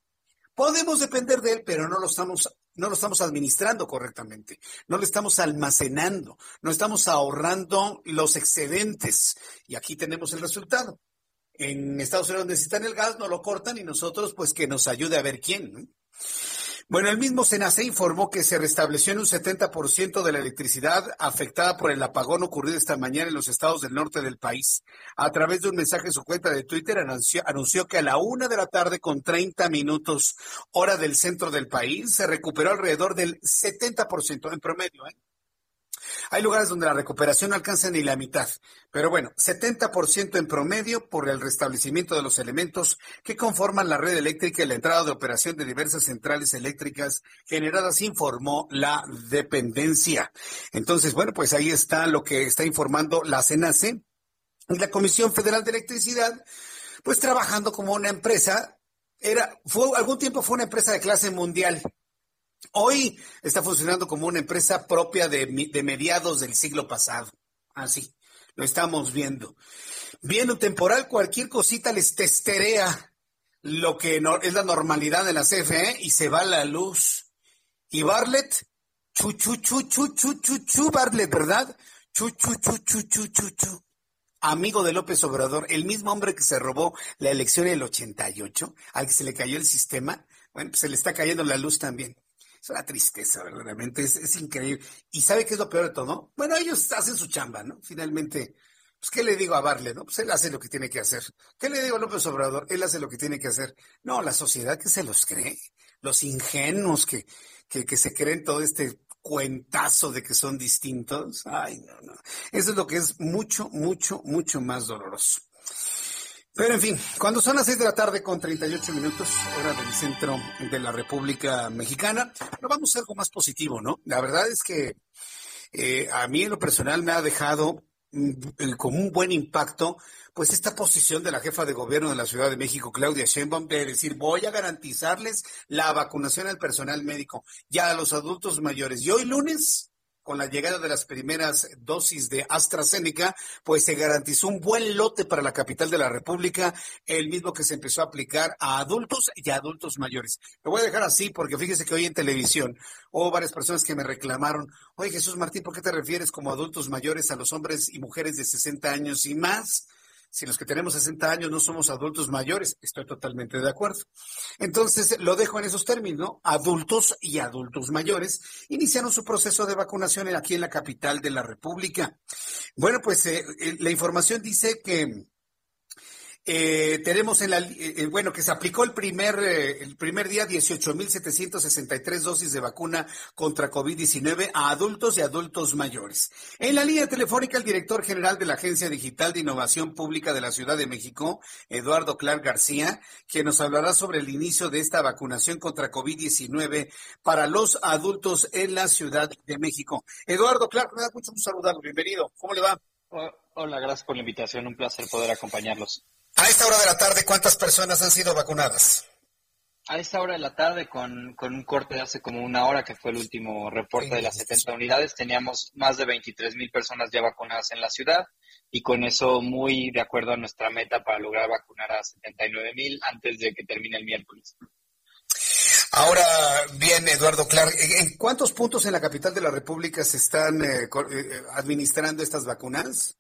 Podemos depender de él, pero no lo estamos no lo estamos administrando correctamente, no lo estamos almacenando, no estamos ahorrando los excedentes. Y aquí tenemos el resultado en Estados Unidos necesitan el gas, no lo cortan y nosotros pues que nos ayude a ver quién. Bueno, el mismo Senace informó que se restableció en un 70% de la electricidad afectada por el apagón ocurrido esta mañana en los estados del norte del país. A través de un mensaje en su cuenta de Twitter anunció, anunció que a la una de la tarde con 30 minutos hora del centro del país se recuperó alrededor del 70% en promedio. ¿eh? Hay lugares donde la recuperación alcanza ni la mitad, pero bueno, 70% en promedio por el restablecimiento de los elementos que conforman la red eléctrica y la entrada de operación de diversas centrales eléctricas generadas, informó la dependencia. Entonces, bueno, pues ahí está lo que está informando la CENACE y la Comisión Federal de Electricidad, pues trabajando como una empresa, era, fue, algún tiempo fue una empresa de clase mundial Hoy está funcionando como una empresa propia de, mediados del siglo pasado. Así, lo estamos viendo. Viene un temporal, cualquier cosita les testerea lo que es la normalidad de la CFE y se va la luz. Y Barlet, chu, chu, chu, chu, chu, chu, chu, Barlet, ¿verdad? Chu, chu, chu, chu, chu, chu, chu. Amigo de López Obrador, el mismo hombre que se robó la elección en el 88, al que se le cayó el sistema, bueno, pues se le está cayendo la luz también. Es una tristeza, verdaderamente, es, es increíble. ¿Y sabe qué es lo peor de todo? Bueno, ellos hacen su chamba, ¿no? Finalmente, pues, ¿qué le digo a Barle, no? Pues él hace lo que tiene que hacer. ¿Qué le digo a López Obrador? Él hace lo que tiene que hacer. No, la sociedad que se los cree, los ingenuos que, que, que se creen todo este cuentazo de que son distintos. Ay, no, no. Eso es lo que es mucho, mucho, mucho más doloroso. Pero en fin, cuando son las seis de la tarde con 38 minutos, hora del centro de la República Mexicana, pero vamos a algo más positivo, ¿no? La verdad es que eh, a mí en lo personal me ha dejado mm, con un buen impacto, pues esta posición de la jefa de gobierno de la Ciudad de México, Claudia Sheinbaum, de decir voy a garantizarles la vacunación al personal médico y a los adultos mayores. Y hoy lunes con la llegada de las primeras dosis de AstraZeneca, pues se garantizó un buen lote para la capital de la República, el mismo que se empezó a aplicar a adultos y adultos mayores. Lo voy a dejar así porque fíjese que hoy en televisión hubo varias personas que me reclamaron, oye Jesús Martín, ¿por qué te refieres como adultos mayores a los hombres y mujeres de 60 años y más? Si los que tenemos 60 años no somos adultos mayores, estoy totalmente de acuerdo. Entonces, lo dejo en esos términos, ¿no? Adultos y adultos mayores iniciaron su proceso de vacunación aquí en la capital de la República. Bueno, pues eh, eh, la información dice que eh, tenemos en la, eh, eh, bueno, que se aplicó el primer, el primer día 18.763 dosis de vacuna contra COVID-19 a adultos y adultos mayores. En la línea telefónica, el director general de la Agencia Digital de Innovación Pública de la Ciudad de México, Eduardo Clark García, que nos hablará sobre el inicio de esta vacunación contra COVID-19 para los adultos en la Ciudad de México. Eduardo Clark, me da mucho gusto saludarlo. Bienvenido. ¿Cómo le va? Hola, gracias por la invitación. Un placer poder acompañarlos. A esta hora de la tarde, ¿cuántas personas han sido vacunadas? A esta hora de la tarde, con, un corte de hace como una hora, que fue el último reporte de las 70 unidades, teníamos más de 23 mil personas ya vacunadas en la ciudad y con eso muy de acuerdo a nuestra meta para lograr vacunar a 79 mil antes de que termine el miércoles. Ahora bien, Eduardo Clark, ¿en cuántos puntos en la capital de la República se están eh, eh, administrando estas vacunas?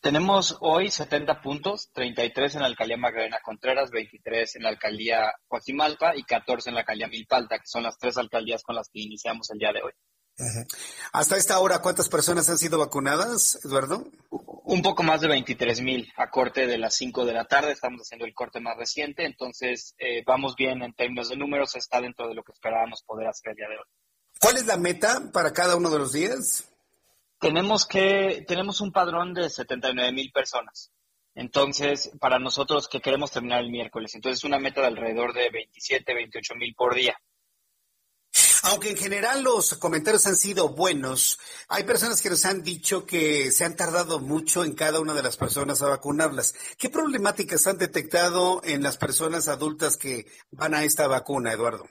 Tenemos hoy 70 puntos, 33 en la alcaldía Magdalena Contreras, 23 en la alcaldía Coajimalpa y 14 en la alcaldía Milpalta, que son las tres alcaldías con las que iniciamos el día de hoy. Hasta esta hora, ¿cuántas personas han sido vacunadas, Eduardo? Un poco más de 23 mil a corte de las 5 de la tarde. Estamos haciendo el corte más reciente, entonces eh, vamos bien en términos de números. Está dentro de lo que esperábamos poder hacer el día de hoy. ¿Cuál es la meta para cada uno de los días? Tenemos que, tenemos un padrón de 79 mil personas. Entonces, para nosotros que queremos terminar el miércoles, entonces una meta de alrededor de 27, 28 mil por día. Aunque en general los comentarios han sido buenos, hay personas que nos han dicho que se han tardado mucho en cada una de las personas a vacunarlas. ¿Qué problemáticas han detectado en las personas adultas que van a esta vacuna, Eduardo?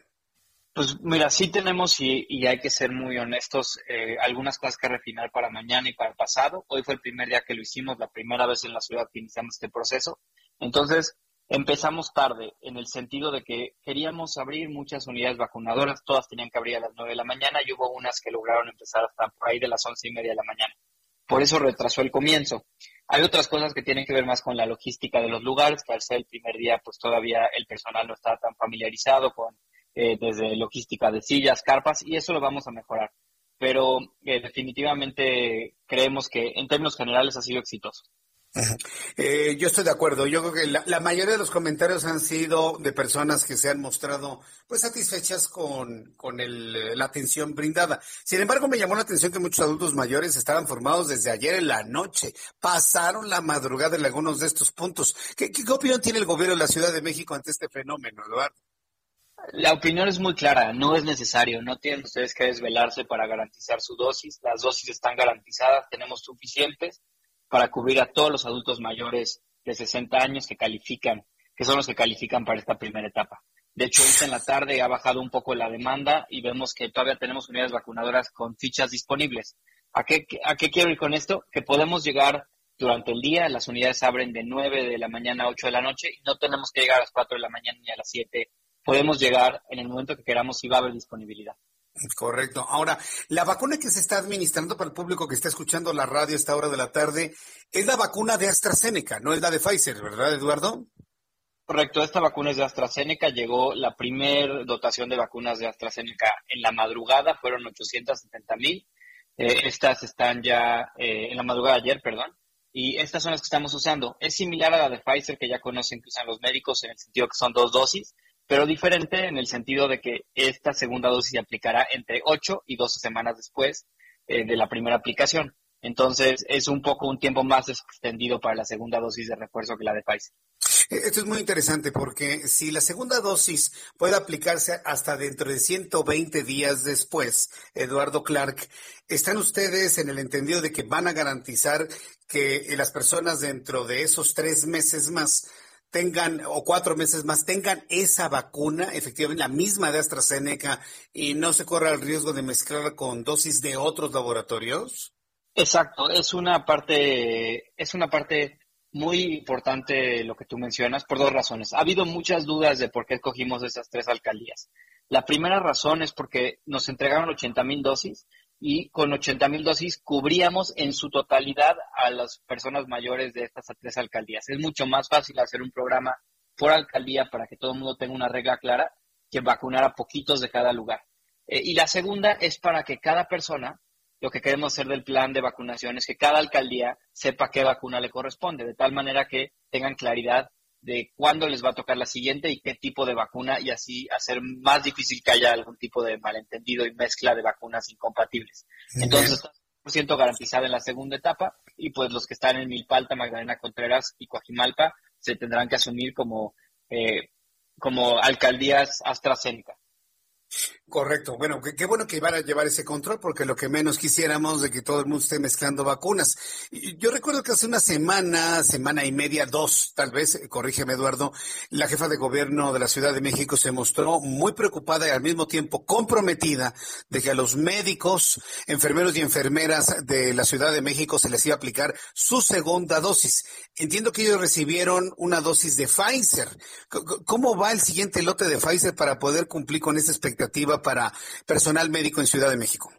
Pues mira, sí tenemos y, hay que ser muy honestos, eh, algunas cosas que refinar para mañana y para el pasado. Hoy fue el primer día que lo hicimos, la primera vez en la ciudad que iniciamos este proceso. Entonces, empezamos tarde en el sentido de que queríamos abrir muchas unidades vacunadoras, todas tenían que abrir a las 9 de la mañana y hubo unas que lograron empezar hasta por ahí de las once y media de la mañana. Por eso retrasó el comienzo. Hay otras cosas que tienen que ver más con la logística de los lugares, que al ser el primer día, pues todavía el personal no está tan familiarizado con eh, desde logística de sillas, carpas, y eso lo vamos a mejorar. Pero eh, definitivamente creemos que en términos generales ha sido exitoso. Eh, yo estoy de acuerdo. Yo creo que la, mayoría de los comentarios han sido de personas que se han mostrado pues satisfechas con, con el, la atención brindada. Sin embargo, me llamó la atención que muchos adultos mayores estaban formados desde ayer en la noche. Pasaron la madrugada en algunos de estos puntos. ¿Qué, qué opinión tiene el gobierno de la Ciudad de México ante este fenómeno, Eduardo? La opinión es muy clara, no es necesario, no tienen ustedes que desvelarse para garantizar su dosis, las dosis están garantizadas, tenemos suficientes para cubrir a todos los adultos mayores de 60 años que califican, que son los que califican para esta primera etapa. De hecho, ahorita en la tarde ha bajado un poco la demanda y vemos que todavía tenemos unidades vacunadoras con fichas disponibles. ¿A qué, ¿A qué quiero ir con esto? Que podemos llegar durante el día, las unidades abren de 9 de la mañana a 8 de la noche y no tenemos que llegar a las 4 de la mañana ni a las 7 podemos llegar en el momento que queramos y va a haber disponibilidad. Correcto. Ahora, la vacuna que se está administrando para el público que está escuchando la radio a esta hora de la tarde es la vacuna de AstraZeneca, no es la de Pfizer, ¿verdad, Eduardo? Correcto, esta vacuna es de AstraZeneca. Llegó la primera dotación de vacunas de AstraZeneca en la madrugada, fueron 870 mil. Eh, estas están ya eh, en la madrugada de ayer, perdón. Y estas son las que estamos usando. Es similar a la de Pfizer que ya conocen que usan los médicos en el sentido que son dos dosis pero diferente en el sentido de que esta segunda dosis se aplicará entre 8 y 12 semanas después eh, de la primera aplicación. Entonces, es un poco un tiempo más extendido para la segunda dosis de refuerzo que la de Pfizer. E, esto es muy interesante porque si la segunda dosis puede aplicarse hasta dentro de 120 días después, Eduardo Clark, ¿están ustedes en el entendido de que van a garantizar que las personas dentro de esos tres meses más tengan, o cuatro meses más, tengan esa vacuna, efectivamente la misma de AstraZeneca, y no se corra el riesgo de mezclar con dosis de otros laboratorios? Exacto, es una parte, es una parte muy importante lo que tú mencionas por dos razones. Ha habido muchas dudas de por qué escogimos esas tres alcaldías. La primera razón es porque nos entregaron 80 mil dosis y con 80 mil dosis cubríamos en su totalidad a las personas mayores de estas tres alcaldías. Es mucho más fácil hacer un programa por alcaldía para que todo el mundo tenga una regla clara que vacunar a poquitos de cada lugar. Eh, y la segunda es para que cada persona, lo que queremos hacer del plan de vacunación es que cada alcaldía sepa qué vacuna le corresponde, de tal manera que tengan claridad de cuándo les va a tocar la siguiente y qué tipo de vacuna y así hacer más difícil que haya algún tipo de malentendido y mezcla de vacunas incompatibles. Entonces, 100% garantizada en la segunda etapa y pues los que están en Milpalta, Magdalena Contreras y Coajimalpa se tendrán que asumir como, eh, como alcaldías AstraZeneca. Correcto. Bueno, qué, bueno que iban a llevar ese control, porque lo que menos quisiéramos de que todo el mundo esté mezclando vacunas. yo recuerdo que hace una semana, semana y media, dos, tal vez, eh, corrígeme Eduardo, la jefa de gobierno de la Ciudad de México se mostró muy preocupada y al mismo tiempo comprometida de que a los médicos, enfermeros y enfermeras de la Ciudad de México se les iba a aplicar su segunda dosis. Entiendo que ellos recibieron una dosis de Pfizer. ¿Cómo va el siguiente lote de Pfizer para poder cumplir con esa expectativa para personal médico en Ciudad de México?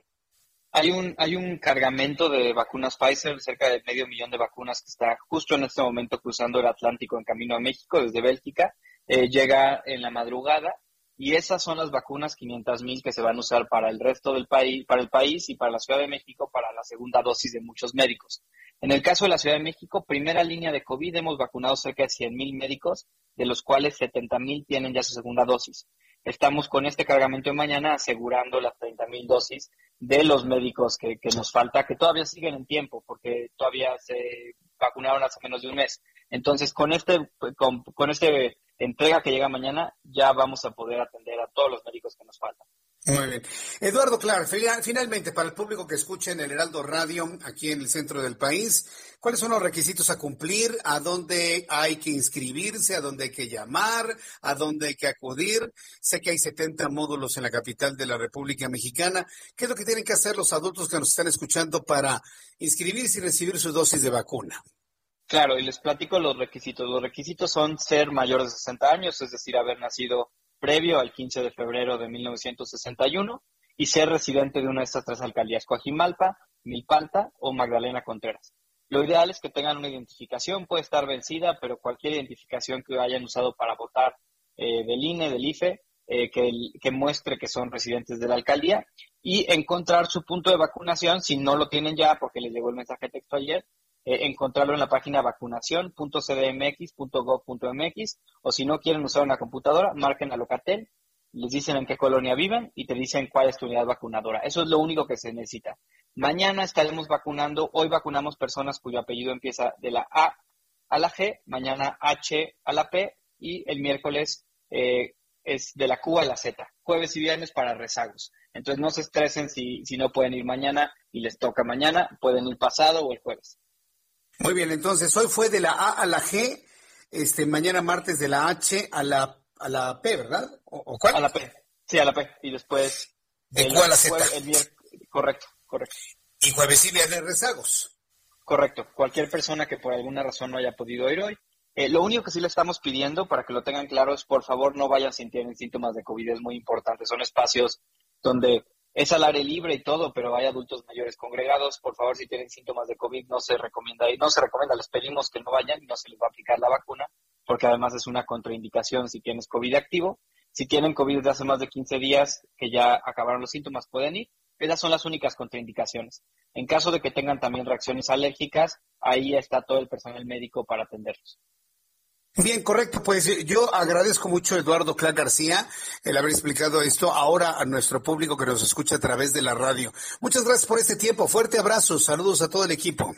Hay un, hay un cargamento de vacunas Pfizer, cerca de medio millón de vacunas que está justo en este momento cruzando el Atlántico en camino a México desde Bélgica. Eh, llega en la madrugada y esas son las vacunas 500 mil que se van a usar para el resto del país, para el país y para la Ciudad de México para la segunda dosis de muchos médicos. En el caso de la Ciudad de México, primera línea de COVID, hemos vacunado cerca de 100 mil médicos, de los cuales 70 mil tienen ya su segunda dosis estamos con este cargamento de mañana asegurando las 30 mil dosis de los médicos que, nos falta, que todavía siguen en tiempo, porque todavía se vacunaron hace menos de un mes. Entonces, con este, con, con este entrega que llega mañana, ya vamos a poder atender a todos los médicos que nos faltan. Muy bien. Eduardo Clark, finalmente, para el público que escucha en el Heraldo Radio, aquí en el centro del país, ¿cuáles son los requisitos a cumplir? ¿A dónde hay que inscribirse? ¿A dónde hay que llamar? ¿A dónde hay que acudir? Sé que hay 70 módulos en la capital de la República Mexicana. ¿Qué es lo que tienen que hacer los adultos que nos están escuchando para inscribirse y recibir su dosis de vacuna? Claro, y les platico los requisitos. Los requisitos son ser mayor de 60 años, es decir, haber nacido previo al 15 de febrero de 1961 y ser residente de una de estas tres alcaldías, Coajimalpa, Milpalta o Magdalena Contreras. Lo ideal es que tengan una identificación, puede estar vencida, pero cualquier identificación que hayan usado para votar eh, del INE, del IFE, eh, que, muestre que son residentes de la alcaldía y encontrar su punto de vacunación si no lo tienen ya porque les llegó el mensaje texto ayer eh, encontrarlo en la página vacunación.cdmx.gov.mx o si no quieren usar una computadora, marquen a Locatel, les dicen en qué colonia viven y te dicen cuál es tu unidad vacunadora. Eso es lo único que se necesita. Mañana estaremos vacunando, hoy vacunamos personas cuyo apellido empieza de la A a la G, mañana H a la P y el miércoles eh, es de la Q a la Z, jueves y viernes para rezagos. Entonces no se estresen si, si no pueden ir mañana y les toca mañana, pueden ir pasado o el jueves. Muy bien, entonces hoy fue de la A a la G, este mañana martes de la H a la a la P, ¿verdad? ¿O, cuál? A la P. Sí, a la P y después de Q a la Z. correcto, correcto. Y jueves y viernes rezagos. Correcto. Cualquier persona que por alguna razón no haya podido ir hoy. Eh, lo único que sí le estamos pidiendo, para que lo tengan claro, es por favor no vayan si tienen síntomas de COVID, es muy importante. Son espacios donde es al aire libre y todo, pero hay adultos mayores congregados. Por favor, si tienen síntomas de COVID, no se recomienda y no se recomienda. Les pedimos que no vayan y no se les va a aplicar la vacuna, porque además es una contraindicación si tienes COVID activo. Si tienen COVID desde hace más de 15 días, que ya acabaron los síntomas, pueden ir. Esas son las únicas contraindicaciones. En caso de que tengan también reacciones alérgicas, ahí está todo el personal médico para atenderlos. Bien, correcto. Pues eh, yo agradezco mucho, Eduardo Clark García, el haber explicado esto ahora a nuestro público que nos escucha a través de la radio. Muchas gracias por este tiempo. Fuerte abrazo. Saludos a todo el equipo.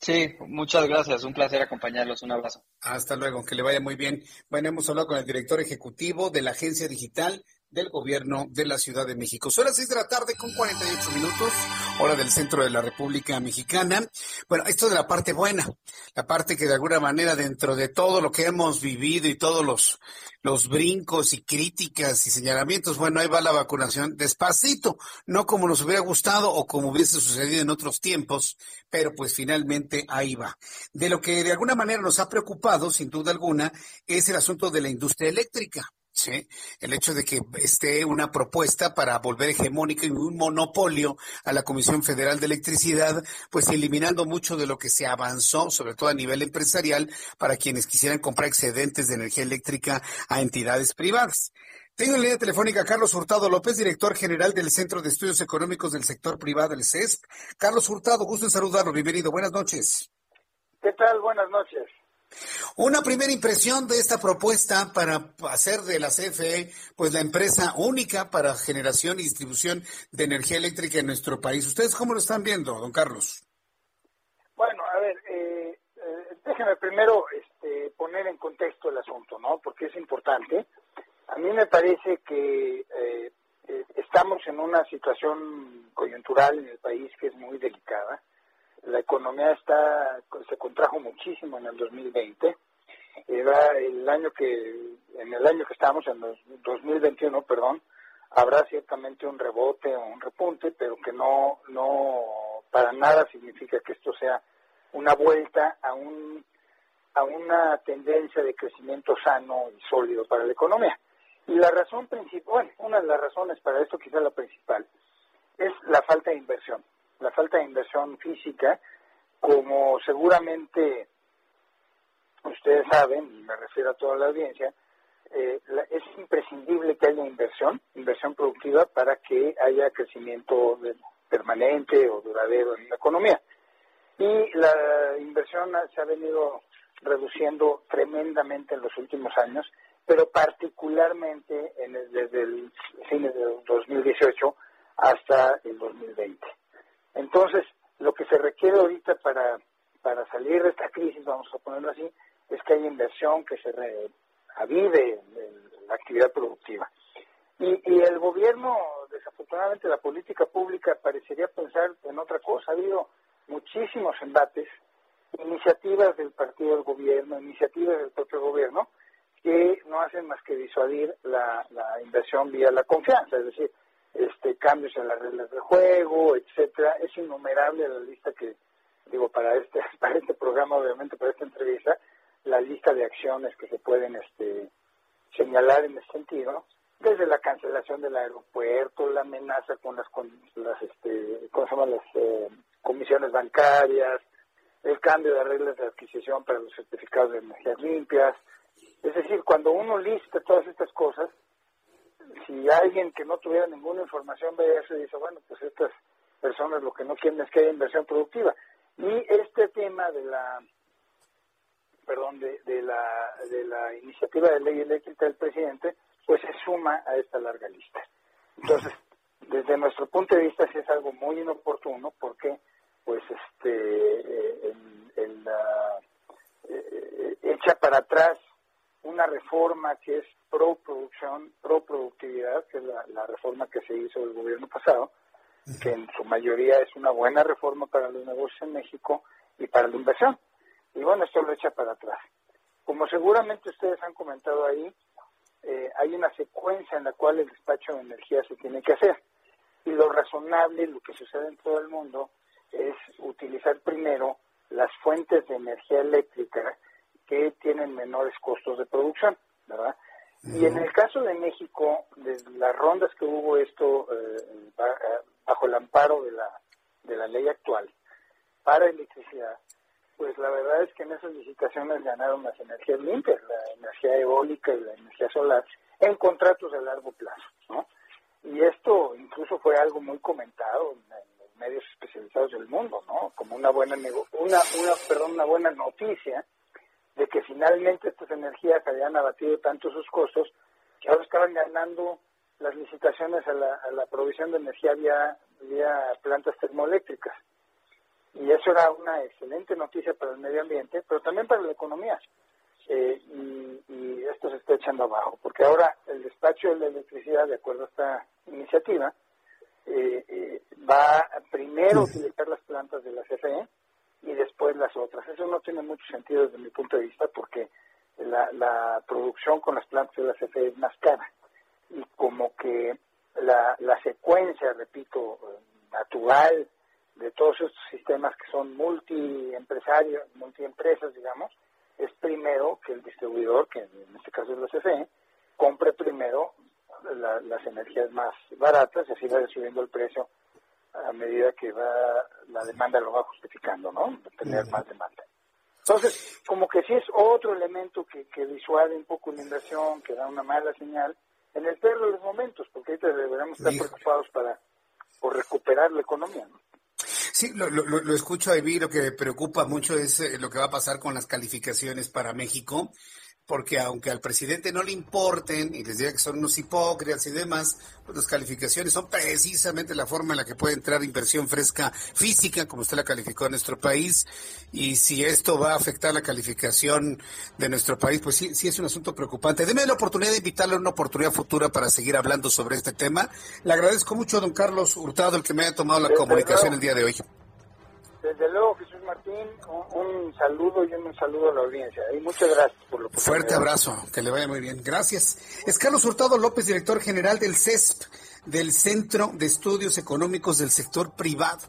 Sí, muchas gracias. Un placer acompañarlos. Un abrazo. Hasta luego, que le vaya muy bien. Bueno, hemos hablado con el director ejecutivo de la Agencia Digital del gobierno de la Ciudad de México. Son las seis de la tarde con 48 minutos, hora del centro de la República Mexicana. Bueno, esto de la parte buena, la parte que de alguna manera dentro de todo lo que hemos vivido y todos los, los brincos y críticas y señalamientos, bueno, ahí va la vacunación despacito, no como nos hubiera gustado o como hubiese sucedido en otros tiempos, pero pues finalmente ahí va. De lo que de alguna manera nos ha preocupado, sin duda alguna, es el asunto de la industria eléctrica. Sí, el hecho de que esté una propuesta para volver hegemónica y un monopolio a la Comisión Federal de Electricidad, pues eliminando mucho de lo que se avanzó, sobre todo a nivel empresarial, para quienes quisieran comprar excedentes de energía eléctrica a entidades privadas. Tengo en línea telefónica a Carlos Hurtado López, director general del Centro de Estudios Económicos del Sector Privado, el CESP. Carlos Hurtado, gusto en saludarlo. Bienvenido. Buenas noches. ¿Qué tal? Buenas noches. Una primera impresión de esta propuesta para hacer de la CFE pues la empresa única para generación y distribución de energía eléctrica en nuestro país. ¿Ustedes cómo lo están viendo, don Carlos? Bueno, a ver, eh, eh, déjeme primero este, poner en contexto el asunto, ¿no? Porque es importante. A mí me parece que eh, estamos en una situación coyuntural en el país que es muy delicada la economía está se contrajo muchísimo en el 2020 era el año que en el año que estamos en el 2021 perdón habrá ciertamente un rebote o un repunte pero que no no para nada significa que esto sea una vuelta a un a una tendencia de crecimiento sano y sólido para la economía. Y la razón principal bueno una de las razones para esto quizá la principal es la falta de inversión la falta de inversión física, como seguramente ustedes saben, y me refiero a toda la audiencia, eh, es imprescindible que haya inversión, inversión productiva, para que haya crecimiento permanente o duradero en la economía. Y la inversión se ha venido reduciendo tremendamente en los últimos años, pero particularmente desde el fin de 2018 hasta el 2020. Entonces, lo que se requiere ahorita para, para salir de esta crisis, vamos a ponerlo así, es que haya inversión, que se avive la actividad productiva. Y, y el gobierno, desafortunadamente, la política pública parecería pensar en otra cosa. Ha habido muchísimos embates, iniciativas del partido del gobierno, iniciativas del propio gobierno, que no hacen más que disuadir la, la inversión vía la confianza. Es decir, este, cambios en las reglas de juego, etcétera. Es innumerable la lista que, digo, para este, para este programa, obviamente, para esta entrevista, la lista de acciones que se pueden este, señalar en ese sentido, desde la cancelación del aeropuerto, la amenaza con las, con las, este, ¿cómo se llaman? las eh, comisiones bancarias, el cambio de reglas de adquisición para los certificados de energías limpias. Es decir, cuando uno lista todas estas cosas, si alguien que no tuviera ninguna información ve eso y dice, bueno, pues estas personas lo que no quieren es que haya inversión productiva. Y este tema de la, perdón, de, de la, de la iniciativa de ley eléctrica del presidente, pues se suma a esta larga lista. Entonces, desde nuestro punto de vista sí es algo muy inoportuno porque, pues, este, eh, el, la, eh, echa para atrás una reforma que es pro producción, pro productividad, que es la, reforma que se hizo el gobierno pasado, que en su mayoría es una buena reforma para los negocios en México y para la inversión. Y bueno, esto lo echa para atrás. Como seguramente ustedes han comentado ahí, eh, hay una secuencia en la cual el despacho de energía se tiene que hacer. Y lo razonable, lo que sucede en todo el mundo, es utilizar primero las fuentes de energía eléctrica que tienen menores costos de producción, ¿verdad? Y en el caso de México, de las rondas que hubo esto eh, bajo el amparo de la, de la ley actual para electricidad, pues la verdad es que en esas licitaciones ganaron las energías limpias, la energía eólica y la energía solar, en contratos de largo plazo, ¿no? Y esto incluso fue algo muy comentado en, los medios especializados del mundo, ¿no? Como una buena una, una, perdón, una buena noticia de que finalmente estas energías habían abatido tanto sus costos que ahora estaban ganando las licitaciones a la, a la provisión de energía vía, vía plantas termoeléctricas. y eso era una excelente noticia para el medio ambiente, pero también para la economía. Eh, y, y, esto se está echando abajo, porque ahora el despacho de la electricidad, de acuerdo a esta iniciativa, eh, eh, va primero a utilizar las plantas de la CFE y después las otras. Eso no tiene mucho sentido desde mi punto de vista porque la, la producción con las plantas de la CFE es más cara y como que la, la secuencia, repito, natural de todos estos sistemas que son multiempresarios, multiempresas, digamos, es primero que el distribuidor, que en este caso es la CFE, compre primero las energías más baratas y así va subiendo el precio a medida que va la demanda lo va justificando, ¿no? tener más demanda. Entonces, como que sí es otro elemento que, que disuade un poco la inversión, que da una mala señal en el peor de los momentos, porque ahorita deberíamos estar preocupados para por recuperar la economía, ¿no? Sí, lo, lo, lo escucho a lo que me preocupa mucho es eh, lo que va a pasar con las calificaciones para México porque aunque al presidente no le importen y les diga que son unos hipócritas y demás, pues las calificaciones son precisamente la forma en la que puede entrar inversión fresca física, como usted la calificó en nuestro país, y si esto va a afectar la calificación de nuestro país, pues sí, sí es un asunto preocupante. Deme la oportunidad de invitarle a una oportunidad futura para seguir hablando sobre este tema. Le agradezco mucho a don Carlos Hurtado el que me haya tomado la comunicación el día de hoy. Desde luego, Jesús Martín, un, saludo y un saludo a la audiencia. Y muchas gracias por lo Fuerte abrazo, que le vaya muy bien. Gracias. Es Carlos Hurtado López, director general del CESP, del Centro de Estudios Económicos del Sector Privado.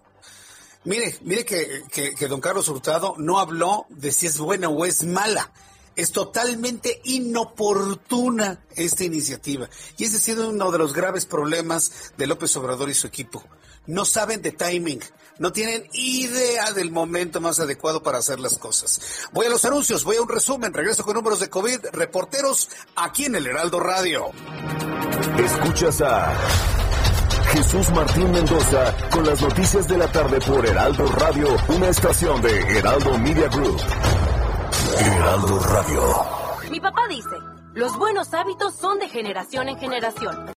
Mire, mire que, que, que don Carlos Hurtado no habló de si es buena o es mala es totalmente inoportuna esta iniciativa. Y ese ha sido uno de los graves problemas de López Obrador y su equipo. No saben de timing, no tienen idea del momento más adecuado para hacer las cosas. Voy a los anuncios, voy a un resumen, regreso con números de COVID, reporteros aquí en el Heraldo Radio. Escuchas a Jesús Martín Mendoza con las noticias de la tarde por Heraldo Radio, una estación de Heraldo Media Group. Heraldo Radio. Mi papá dice, los buenos hábitos son de generación en generación.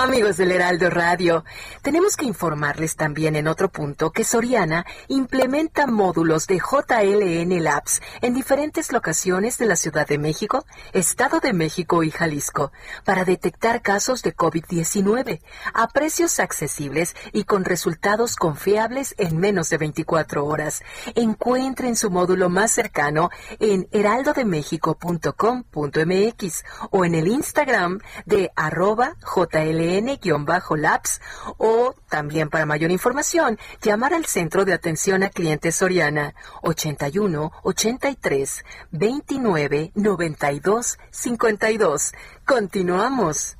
Amigos del Heraldo Radio, tenemos que informarles también en otro punto que Soriana implementa módulos de JLN Labs en diferentes locaciones de la Ciudad de México, Estado de México y Jalisco para detectar casos de COVID-19 a precios accesibles y con resultados confiables en menos de 24 horas. Encuentren su módulo más cercano en heraldodemexico.com.mx o en el Instagram de arroba JLN labs o también para mayor información llamar al Centro de Atención a Clientes Soriana 81 83 29 92 52. Continuamos.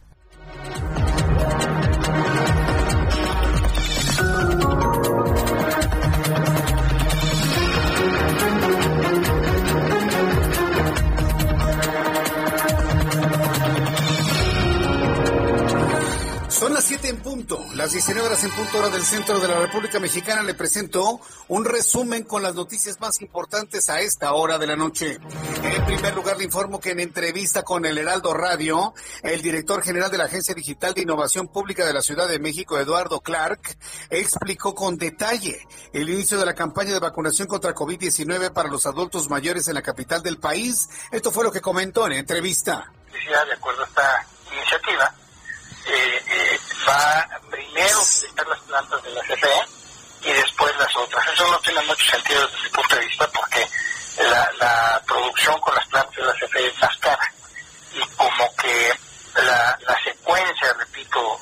7 en punto, las 19 horas en punto hora del centro de la República Mexicana. Le presento un resumen con las noticias más importantes a esta hora de la noche. En primer lugar, le informo que en entrevista con el Heraldo Radio, el director general de la Agencia Digital de Innovación Pública de la Ciudad de México, Eduardo Clark, explicó con detalle el inicio de la campaña de vacunación contra COVID-19 para los adultos mayores en la capital del país. Esto fue lo que comentó en entrevista. De acuerdo a esta iniciativa, eh, va primero utilizar las plantas de la CFE y después las otras. Eso no tiene mucho sentido desde mi punto de vista porque la, la producción con las plantas de la CFE es más cara y como que la, la secuencia, repito,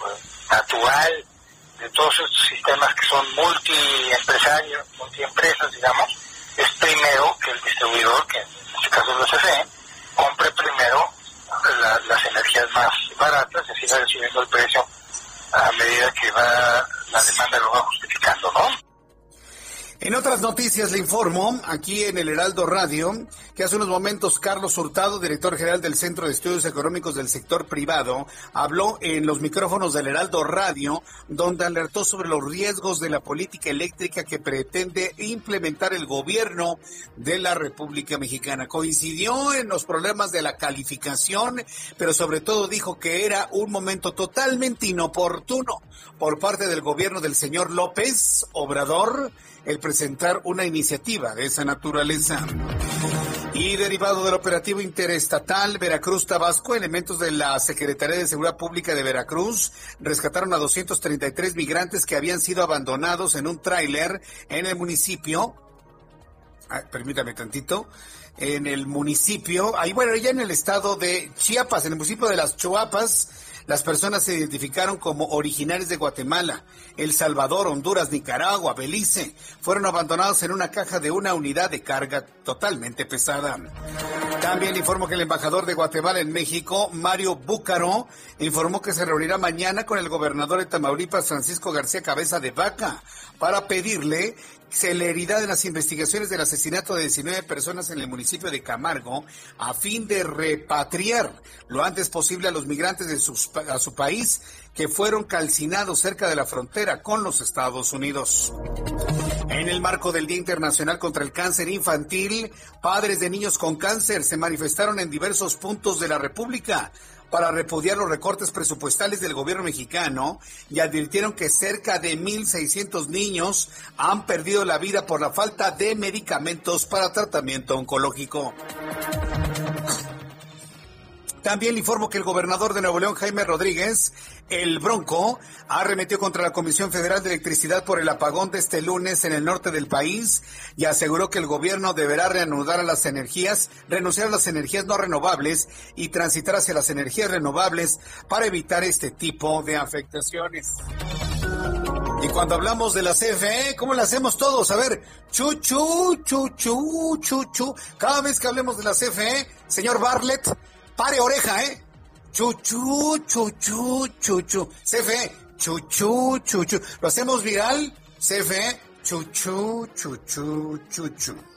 natural de todos estos sistemas que son multiempresarios, multiempresas, digamos, es primero que el distribuidor, que en este caso es la CFE, compre primero las energías más baratas, así va subiendo el precio a medida que va la demanda lo va justificando, ¿no? En otras noticias le informo, aquí en el Heraldo Radio, que hace unos momentos Carlos Hurtado, director general del Centro de Estudios Económicos del Sector Privado, habló en los micrófonos del Heraldo Radio, donde alertó sobre los riesgos de la política eléctrica que pretende implementar el gobierno de la República Mexicana. Coincidió en los problemas de la calificación, pero sobre todo dijo que era un momento totalmente inoportuno por parte del gobierno del señor López Obrador el presentar una iniciativa de esa naturaleza. Y derivado del operativo interestatal Veracruz-Tabasco, elementos de la Secretaría de Seguridad Pública de Veracruz rescataron a 233 migrantes que habían sido abandonados en un tráiler en el municipio. permítame tantito. En el municipio, ahí bueno, ya en el estado de Chiapas, en el municipio de las Chuapas, las personas se identificaron como originarios de Guatemala, El Salvador, Honduras, Nicaragua, Belice. Fueron abandonados en una caja de una unidad de carga totalmente pesada. También informó que el embajador de Guatemala en México, Mario Búcaro, informó que se reunirá mañana con el gobernador de Tamaulipas, Francisco García Cabeza de Vaca, para pedirle celeridad en las investigaciones del asesinato de 19 personas en el municipio de Camargo a fin de repatriar lo antes posible a los migrantes a su país que fueron calcinados cerca de la frontera con los Estados Unidos. En el marco del Día Internacional contra el Cáncer Infantil, padres de niños con cáncer se manifestaron en diversos puntos de la República para repudiar los recortes presupuestales del gobierno mexicano y advirtieron que cerca de 1.600 niños han perdido la vida por la falta de medicamentos para tratamiento oncológico. También le informo que el gobernador de Nuevo León, Jaime Rodríguez, el Bronco, arremetió contra la Comisión Federal de Electricidad por el apagón de este lunes en el norte del país y aseguró que el gobierno deberá reanudar a las energías, renunciar a las energías no renovables y transitar hacia las energías renovables para evitar este tipo de afectaciones. Y cuando hablamos de la CFE, ¿cómo la hacemos todos? A ver, chu, chu, chu, chu, chu, chu. Cada vez que hablemos de la CFE, señor Bartlett, Pare oreja, ¿eh? Chuchu, chuchu, chuchu. CFE, chuchu, chuchu. ¿Lo hacemos viral? CFE, chuchu, chuchu, chuchu.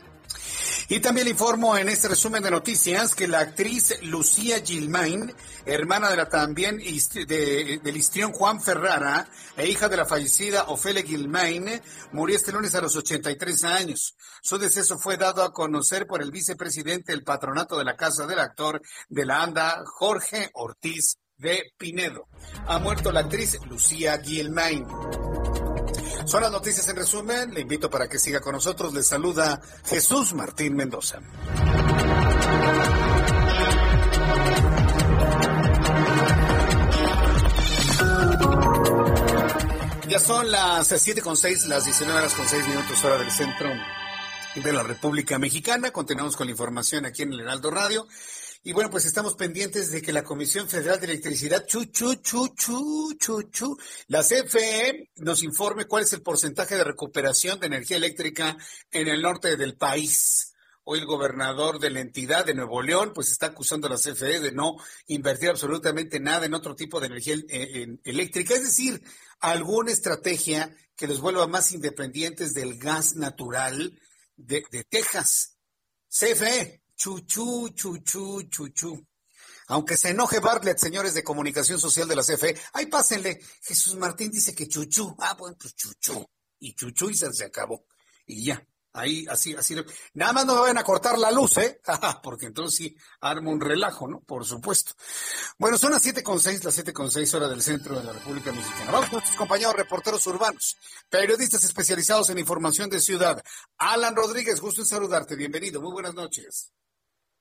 Y también le informo en este resumen de noticias que la actriz Lucía Gilmain, hermana de la también de, del histrión Juan Ferrara e hija de la fallecida Ofelia Gilmain, murió este lunes a los 83 años. Su deceso fue dado a conocer por el vicepresidente del patronato de la Casa del Actor de la ANDA, Jorge Ortiz de Pinedo. Ha muerto la actriz Lucía Gilmain. Son las noticias en resumen. Le invito para que siga con nosotros. Le saluda Jesús Martín Mendoza. Ya son las siete con seis, las 19 horas con seis minutos hora del centro de la República Mexicana. Continuamos con la información aquí en el Heraldo Radio. Y bueno, pues estamos pendientes de que la Comisión Federal de Electricidad, chu, chu, chu, chu, chu, chu, la CFE nos informe cuál es el porcentaje de recuperación de energía eléctrica en el norte del país. Hoy el gobernador de la entidad de Nuevo León pues está acusando a la CFE de no invertir absolutamente nada en otro tipo de energía eh, eléctrica, es decir, alguna estrategia que los vuelva más independientes del gas natural de, de Texas. CFE, Chuchu, chuchu, chuchu. Aunque se enoje Bartlett, señores de comunicación social de la CFE, ahí pásenle. Jesús Martín dice que chuchu. Ah, bueno, pues chuchu. Y chuchu y se, acabó. Y ya. Ahí, así, así. Nada más no me vayan a cortar la luz, ¿eh? Porque entonces sí, arma un relajo, ¿no? Por supuesto. Bueno, son las siete con seis, las siete con seis horas del centro de la República Mexicana. Vamos con nuestros compañeros reporteros urbanos, periodistas especializados en información de ciudad. Alan Rodríguez, gusto en saludarte. Bienvenido. Muy buenas noches.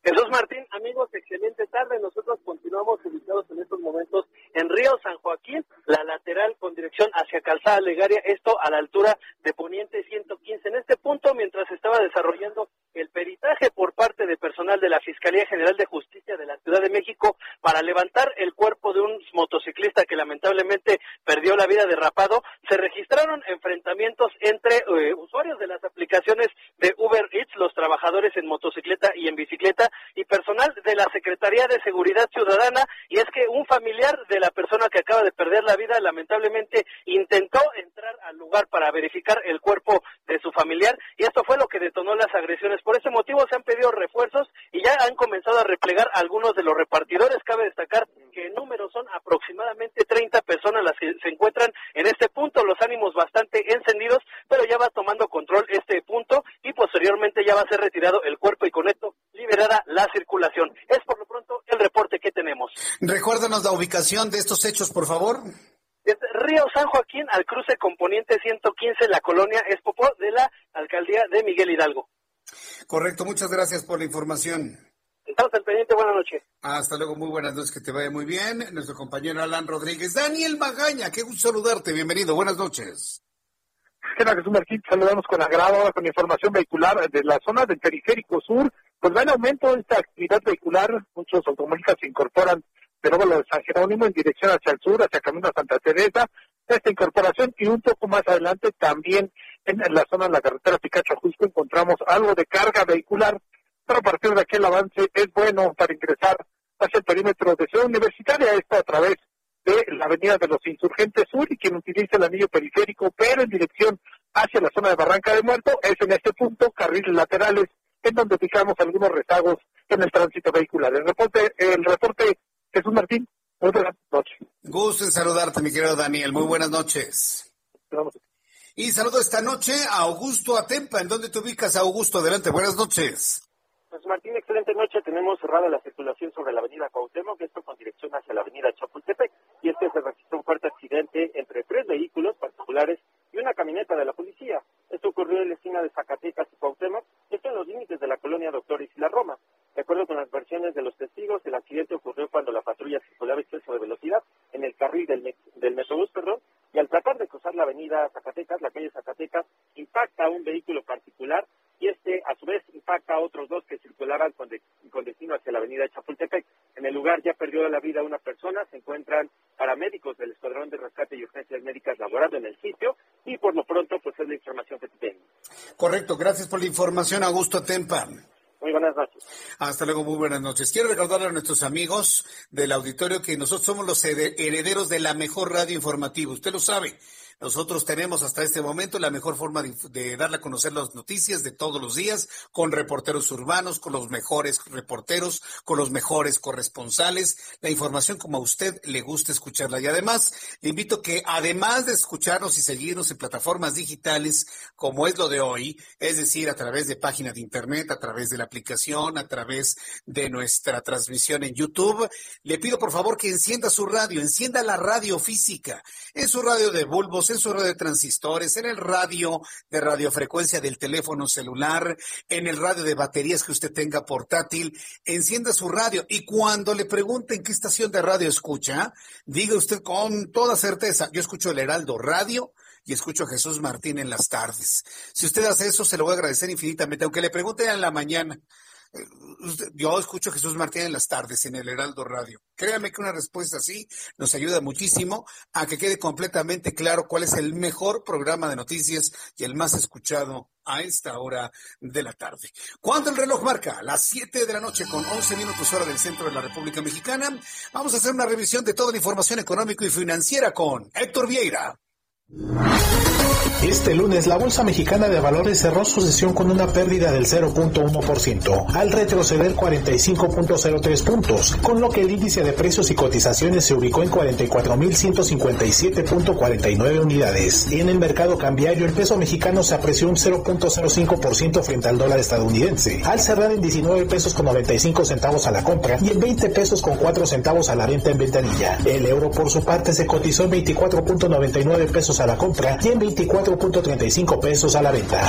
Jesús Martín, amigos, excelente tarde. Nosotros continuamos ubicados en estos momentos en Río San Joaquín, la lateral con dirección hacia Calzada Legaria, esto a la altura de Poniente 115. En este punto, mientras estaba desarrollando el peritaje por parte de personal de la Fiscalía General de Justicia, de la Ciudad de México para levantar el cuerpo de un motociclista que lamentablemente perdió la vida derrapado. Se registraron enfrentamientos entre eh, usuarios de las aplicaciones de Uber Eats, los trabajadores en motocicleta y en bicicleta y personal de la Secretaría de Seguridad Ciudadana y es que un familiar de la persona que acaba de perder la vida lamentablemente intentó entrar al lugar para verificar el cuerpo de su familiar y esto fue lo que detonó las agresiones. Por ese motivo se han pedido refuerzos y ya han comenzado a replegar algunos de los repartidores. Cabe destacar que en número son aproximadamente 30 personas las que se encuentran en este punto, los ánimos bastante encendidos, pero ya va tomando control este punto y posteriormente ya va a ser retirado el cuerpo y con esto liberada la circulación. Es por lo pronto el reporte que tenemos. Recuérdanos la ubicación de estos hechos, por favor. Desde Río San Joaquín al cruce Componiente 115, la colonia Espopó de la alcaldía de Miguel Hidalgo. Correcto, muchas gracias por la información. Estamos al pendiente, buenas noches. Hasta luego, muy buenas noches, que te vaya muy bien. Nuestro compañero Alan Rodríguez. Daniel Magaña, qué gusto saludarte, bienvenido, buenas noches. Hola Jesús Martín, saludamos con agrado con información vehicular de la zona del periférico sur. Pues va en aumento esta actividad vehicular, muchos automóviles se incorporan nuevo de San Jerónimo en dirección hacia el sur, hacia Camino a Santa Teresa. Esta incorporación y un poco más adelante también en la zona de la carretera Picacho Justo encontramos algo de carga vehicular, pero a partir de aquí el avance es bueno para ingresar hacia el perímetro de Ciudad Universitaria, esto a través de la avenida de los Insurgentes Sur y quien utiliza el anillo periférico, pero en dirección hacia la zona de Barranca de Muerto, es en este punto, carriles laterales, en donde fijamos algunos rezagos en el tránsito vehicular. El reporte, el reporte Jesús Martín, muy buenas noches. Gusto en saludarte, mi querido Daniel. Muy buenas noches. Y saludo esta noche a Augusto Atempa. ¿En dónde te ubicas, Augusto? Adelante, buenas noches. Pues Martín, excelente noche. Tenemos cerrada la circulación sobre la avenida Cuauhtémoc, esto con dirección hacia la avenida Chapultepec. Y este se registró un fuerte accidente entre tres vehículos particulares y una camioneta de la policía. Esto ocurrió en la esquina de Zacatecas y Cuauhtémoc, esto en los límites de la colonia Doctores y la Roma. De acuerdo con las versiones de los testigos, el accidente ocurrió cuando la patrulla circulaba exceso de velocidad en el carril del, del Metrobús, perdón, y al tratar de cruzar la avenida Zacatecas, la calle Zacatecas, impacta a un vehículo particular y este a su vez impacta a otros dos que circulaban con, de, con destino hacia la avenida Chapultepec. En el lugar ya perdió la vida una persona, se encuentran paramédicos del Escuadrón de Rescate y Urgencias Médicas laborando en el sitio y por lo pronto pues es la información que tengo. Correcto, gracias por la información, Augusto Tempa. Muy buenas noches. Hasta luego, muy buenas noches. Quiero recordarle a nuestros amigos del auditorio que nosotros somos los herederos de la mejor radio informativa. Usted lo sabe. Nosotros tenemos hasta este momento la mejor forma de, de, darle a conocer las noticias de todos los días con reporteros urbanos, con los mejores reporteros, con los mejores corresponsales, la información como a usted le gusta escucharla. Y además, le invito que además de escucharnos y seguirnos en plataformas digitales como es lo de hoy, es decir, a través de página de internet, a través de la aplicación, a través de nuestra transmisión en YouTube, le pido por favor que encienda su radio, encienda la radio física, en su radio de bulbos, radio de transistores, en el radio de radiofrecuencia del teléfono celular, en el radio de baterías que usted tenga portátil, encienda su radio y cuando le pregunten qué estación de radio escucha, diga usted con toda certeza, yo escucho el Heraldo Radio y escucho a Jesús Martín en las tardes. Si usted hace eso, se lo voy a agradecer infinitamente, aunque le pregunten en la mañana. Yo escucho a Jesús Martín en las tardes en el Heraldo Radio. Créame que una respuesta así nos ayuda muchísimo a que quede completamente claro cuál es el mejor programa de noticias y el más escuchado a esta hora de la tarde. Cuando el reloj marca las 7 de la noche con 11 minutos hora del centro de la República Mexicana, vamos a hacer una revisión de toda la información económica y financiera con Héctor Vieira. Este lunes la Bolsa Mexicana de Valores cerró su sesión con una pérdida del 0.1% al retroceder 45.03 puntos, con lo que el índice de precios y cotizaciones se ubicó en 44.157.49 unidades. En el mercado cambiario el peso mexicano se apreció un 0.05% frente al dólar estadounidense, al cerrar en 19 pesos con 95 centavos a la compra y en 20 pesos con 4 centavos a la venta en ventanilla. El euro por su parte se cotizó en 24.99 pesos a la compra y en 24 4.35 pesos a la venta.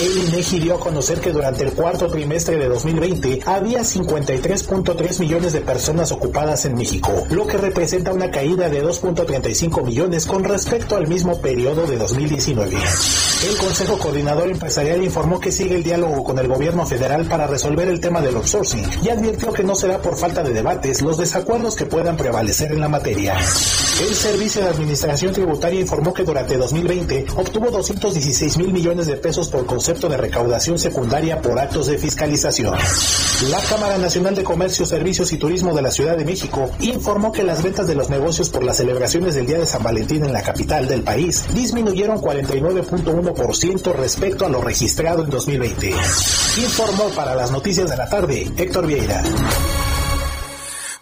El INEGI dio a conocer que durante el cuarto trimestre de 2020 había 53.3 millones de personas ocupadas en México, lo que representa una caída de 2.35 millones con respecto al mismo periodo de 2019. El Consejo Coordinador Empresarial informó que sigue el diálogo con el gobierno federal para resolver el tema del outsourcing y advirtió que no será por falta de debates los desacuerdos que puedan prevalecer en la materia. El Servicio de Administración Tributaria informó que durante 2020 obtuvo 216 mil millones de pesos por concepto de recaudación secundaria por actos de fiscalización. La Cámara Nacional de Comercio, Servicios y Turismo de la Ciudad de México informó que las ventas de los negocios por las celebraciones del Día de San Valentín en la capital del país disminuyeron 49.1% respecto a lo registrado en 2020. Informó para las noticias de la tarde Héctor Vieira.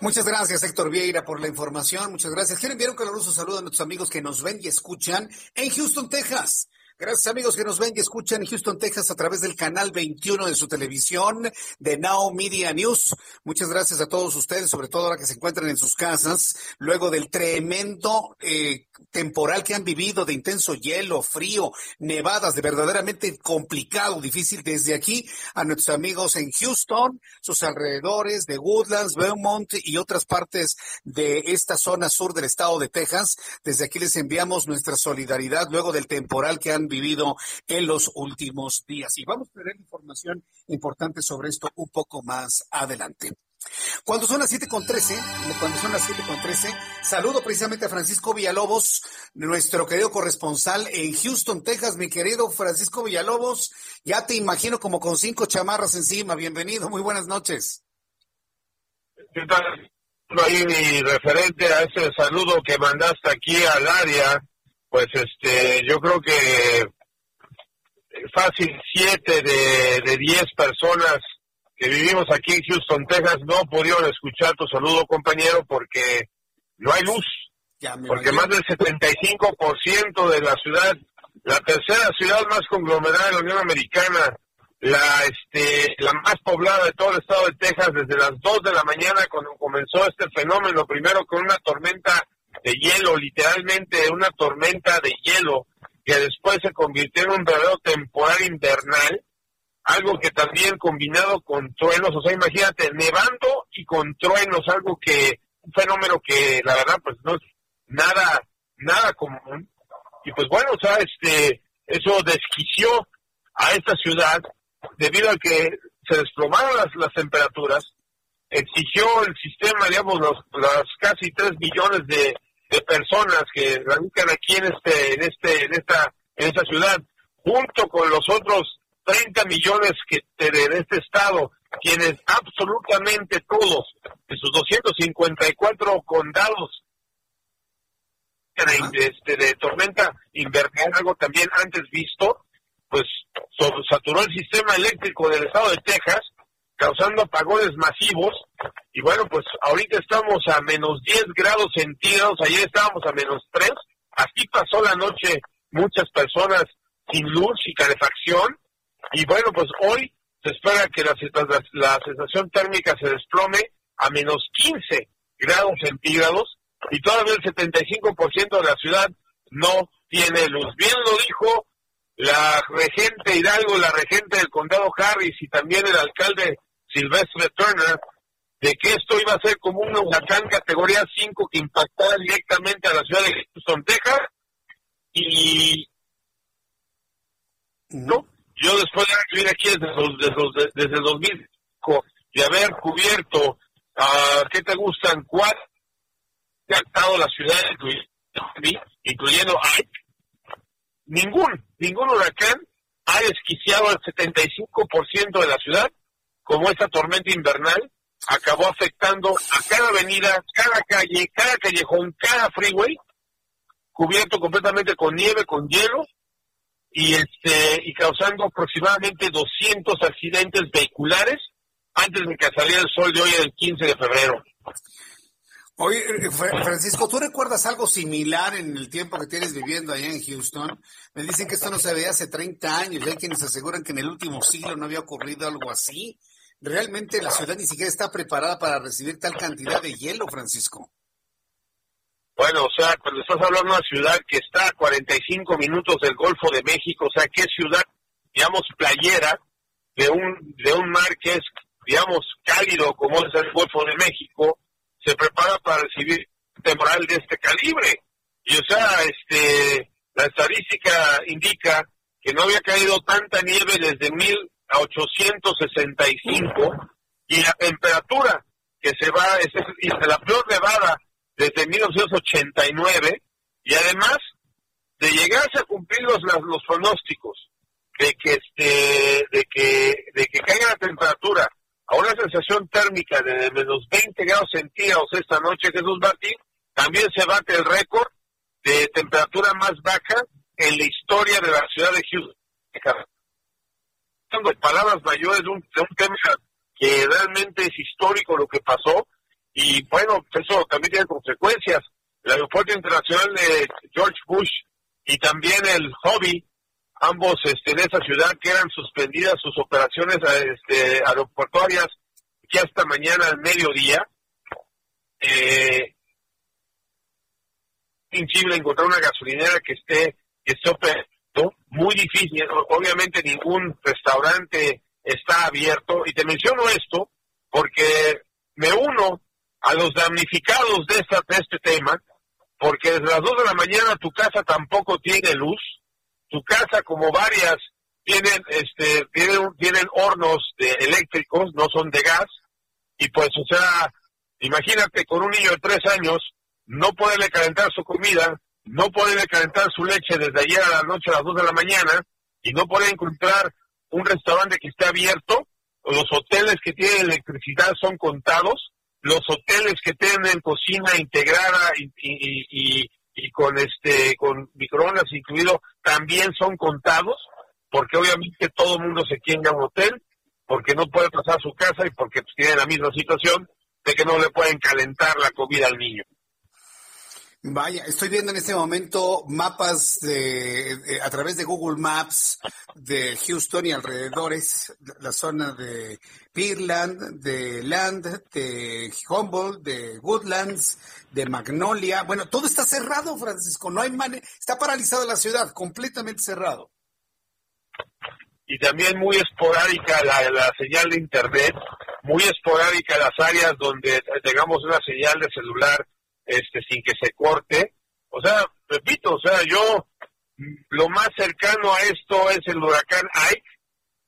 Muchas gracias, Héctor Vieira, por la información. Muchas gracias. Quiero enviar un caluroso saludo a nuestros amigos que nos ven y escuchan en Houston, Texas. Gracias amigos que nos ven y escuchan en Houston, Texas a través del canal 21 de su televisión de Now Media News. Muchas gracias a todos ustedes, sobre todo ahora que se encuentran en sus casas, luego del tremendo eh, temporal que han vivido de intenso hielo, frío, nevadas, de verdaderamente complicado, difícil desde aquí a nuestros amigos en Houston, sus alrededores de Woodlands, Beaumont y otras partes de esta zona sur del estado de Texas. Desde aquí les enviamos nuestra solidaridad luego del temporal que han vivido en los últimos días. Y vamos a tener información importante sobre esto un poco más adelante. Cuando son las siete con trece, cuando son las siete con trece, saludo precisamente a Francisco Villalobos, nuestro querido corresponsal en Houston, Texas. Mi querido Francisco Villalobos, ya te imagino como con cinco chamarras encima. Bienvenido, muy buenas noches. ¿Qué tal? Ahí mi referente a ese saludo que mandaste aquí al área pues este, yo creo que fácil siete de, de diez personas que vivimos aquí en Houston, Texas, no pudieron escuchar tu saludo, compañero, porque no hay luz. Porque más del 75% de la ciudad, la tercera ciudad más conglomerada de la Unión Americana, la este la más poblada de todo el estado de Texas desde las 2 de la mañana cuando comenzó este fenómeno, primero con una tormenta de hielo, literalmente una tormenta de hielo que después se convirtió en un verdadero temporal invernal, algo que también combinado con truenos, o sea, imagínate, nevando y con truenos, algo que, un fenómeno que la verdad pues no es nada, nada común. Y pues bueno, o sea, este, eso desquició a esta ciudad debido a que se desplomaron las, las temperaturas, exigió el sistema, digamos, los, las casi 3 millones de, de personas que radican aquí en este, en este, en esta, en esta ciudad, junto con los otros 30 millones que de, este estado, quienes absolutamente todos, de sus 254 condados de, este, de tormenta invernal, algo también antes visto, pues saturó el sistema eléctrico del estado de Texas, causando apagones masivos. Y bueno, pues ahorita estamos a menos 10 grados centígrados, ayer estábamos a menos 3. Así pasó la noche muchas personas sin luz y calefacción. Y bueno, pues hoy se espera que la, la, sensación térmica se desplome a menos 15 grados centígrados y todavía el 75% de la ciudad no tiene luz. Bien lo dijo la regente Hidalgo, la regente del condado Harris y también el alcalde Silvestre Turner de que esto iba a ser como un huracán categoría 5 que impactara directamente a la ciudad de Houston, Texas. Y no, yo después de vivir aquí desde, los, desde, desde el 2005 y haber cubierto, a ¿qué te gustan? Cuatro ha estado la ciudad, incluyendo ningún, ningún huracán ha desquiciado al 75% de la ciudad como esta tormenta invernal acabó afectando a cada avenida, cada calle, cada callejón, cada freeway, cubierto completamente con nieve, con hielo, y este y causando aproximadamente 200 accidentes vehiculares antes de que saliera el sol de hoy el 15 de febrero. Oye, eh, Francisco, ¿tú recuerdas algo similar en el tiempo que tienes viviendo allá en Houston? Me dicen que esto no se veía hace 30 años, hay quienes aseguran que en el último siglo no había ocurrido algo así realmente la ciudad ni siquiera está preparada para recibir tal cantidad de hielo, Francisco. Bueno, o sea, cuando estás hablando de una ciudad que está a 45 minutos del Golfo de México, o sea, ¿qué ciudad, digamos, playera de un, de un mar que es, digamos, cálido como es el Golfo de México, se prepara para recibir temporal de este calibre? Y o sea, este, la estadística indica que no había caído tanta nieve desde 1865 y la temperatura que se va, es, es la peor nevada desde 1989 y además de llegarse a cumplir los, los pronósticos de que este de que de que caiga la temperatura a una sensación térmica de menos 20 grados centígrados esta noche Jesús Martín también se bate el récord de temperatura más baja en la historia de la ciudad de Houston. Palabras mayores de un, de un tema que realmente es histórico lo que pasó y bueno, eso también tiene consecuencias. El aeropuerto internacional de George Bush y también el Hobby, ambos este, en esa ciudad que eran suspendidas sus operaciones este, aeroportuarias que hasta mañana al mediodía. Eh, imposible encontrar una gasolinera que esté que esté operando, muy difícil. Obviamente ningún restaurante está abierto y te menciono esto porque me uno a los damnificados de, de este tema, porque desde las 2 de la mañana tu casa tampoco tiene luz, tu casa como varias tienen este tienen, tienen hornos de eléctricos, no son de gas, y pues o sea, imagínate con un niño de tres años, no poderle calentar su comida, no poderle calentar su leche desde ayer a la noche a las 2 de la mañana, y no poder encontrar un restaurante que esté abierto, los hoteles que tienen electricidad son contados, los hoteles que tienen cocina integrada y, y, con este con microondas incluido también son contados porque obviamente todo el mundo se quiere a un hotel porque no puede pasar su casa y porque pues, tiene la misma situación de que no le pueden calentar la comida al niño. Vaya, estoy viendo en este momento mapas de, a través de Google Maps de Houston y alrededores, la zona de Pearland, de Land, de Humboldt, de Woodlands, de Magnolia. Bueno, todo está cerrado, Francisco. No hay manera, está paralizada la ciudad, completamente cerrado. Y también muy esporádica la, la señal de internet, muy esporádica las áreas donde tengamos una señal de celular este sin que se corte. O sea, repito, o sea, yo lo más cercano a esto es el huracán Ike,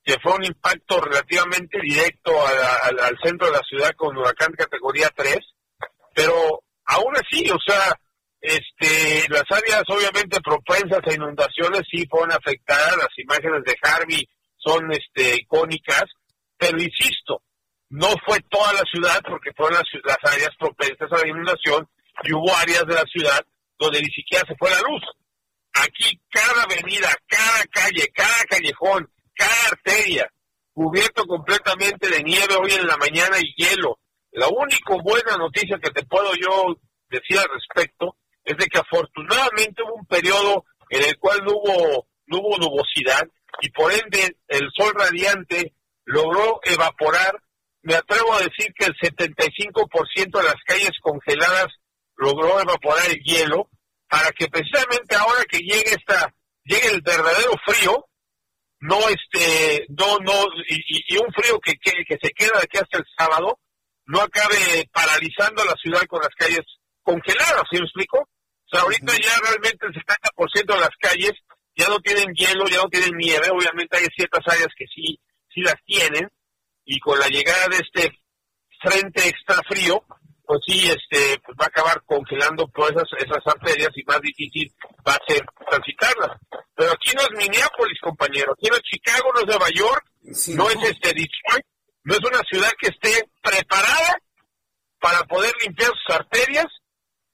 que fue un impacto relativamente directo al centro de la ciudad con huracán categoría 3, pero aún así, o sea, este, las áreas obviamente propensas a inundaciones sí fueron afectadas, las imágenes de Harvey son este, icónicas, pero insisto, no fue toda la ciudad porque fueron las, las áreas propensas a la inundación y hubo áreas de la ciudad donde ni siquiera se fue la luz. Aquí cada avenida, cada calle, cada callejón, cada arteria, cubierto completamente de nieve hoy en la mañana y hielo. La única buena noticia que te puedo yo decir al respecto es de que afortunadamente hubo un periodo en el cual no hubo, no hubo nubosidad y por ende el sol radiante logró evaporar, me atrevo a decir que el 75% de las calles congeladas logró evaporar el hielo para que precisamente ahora que llegue esta llegue el verdadero frío no este no no y, un frío que, que, se queda de aquí hasta el sábado no acabe paralizando la ciudad con las calles congeladas ¿sí me explico? o sea ahorita ya realmente el 70% de las calles ya no tienen hielo ya no tienen nieve obviamente hay ciertas áreas que sí sí las tienen y con la llegada de este frente extra frío pues sí, este, pues va a acabar congelando todas esas, esas arterias y más difícil va a ser transitarlas. Pero aquí no es Minneapolis, compañero, aquí no es Chicago, no es Nueva York, no, es este Detroit, no es una ciudad que esté preparada para poder limpiar sus arterias,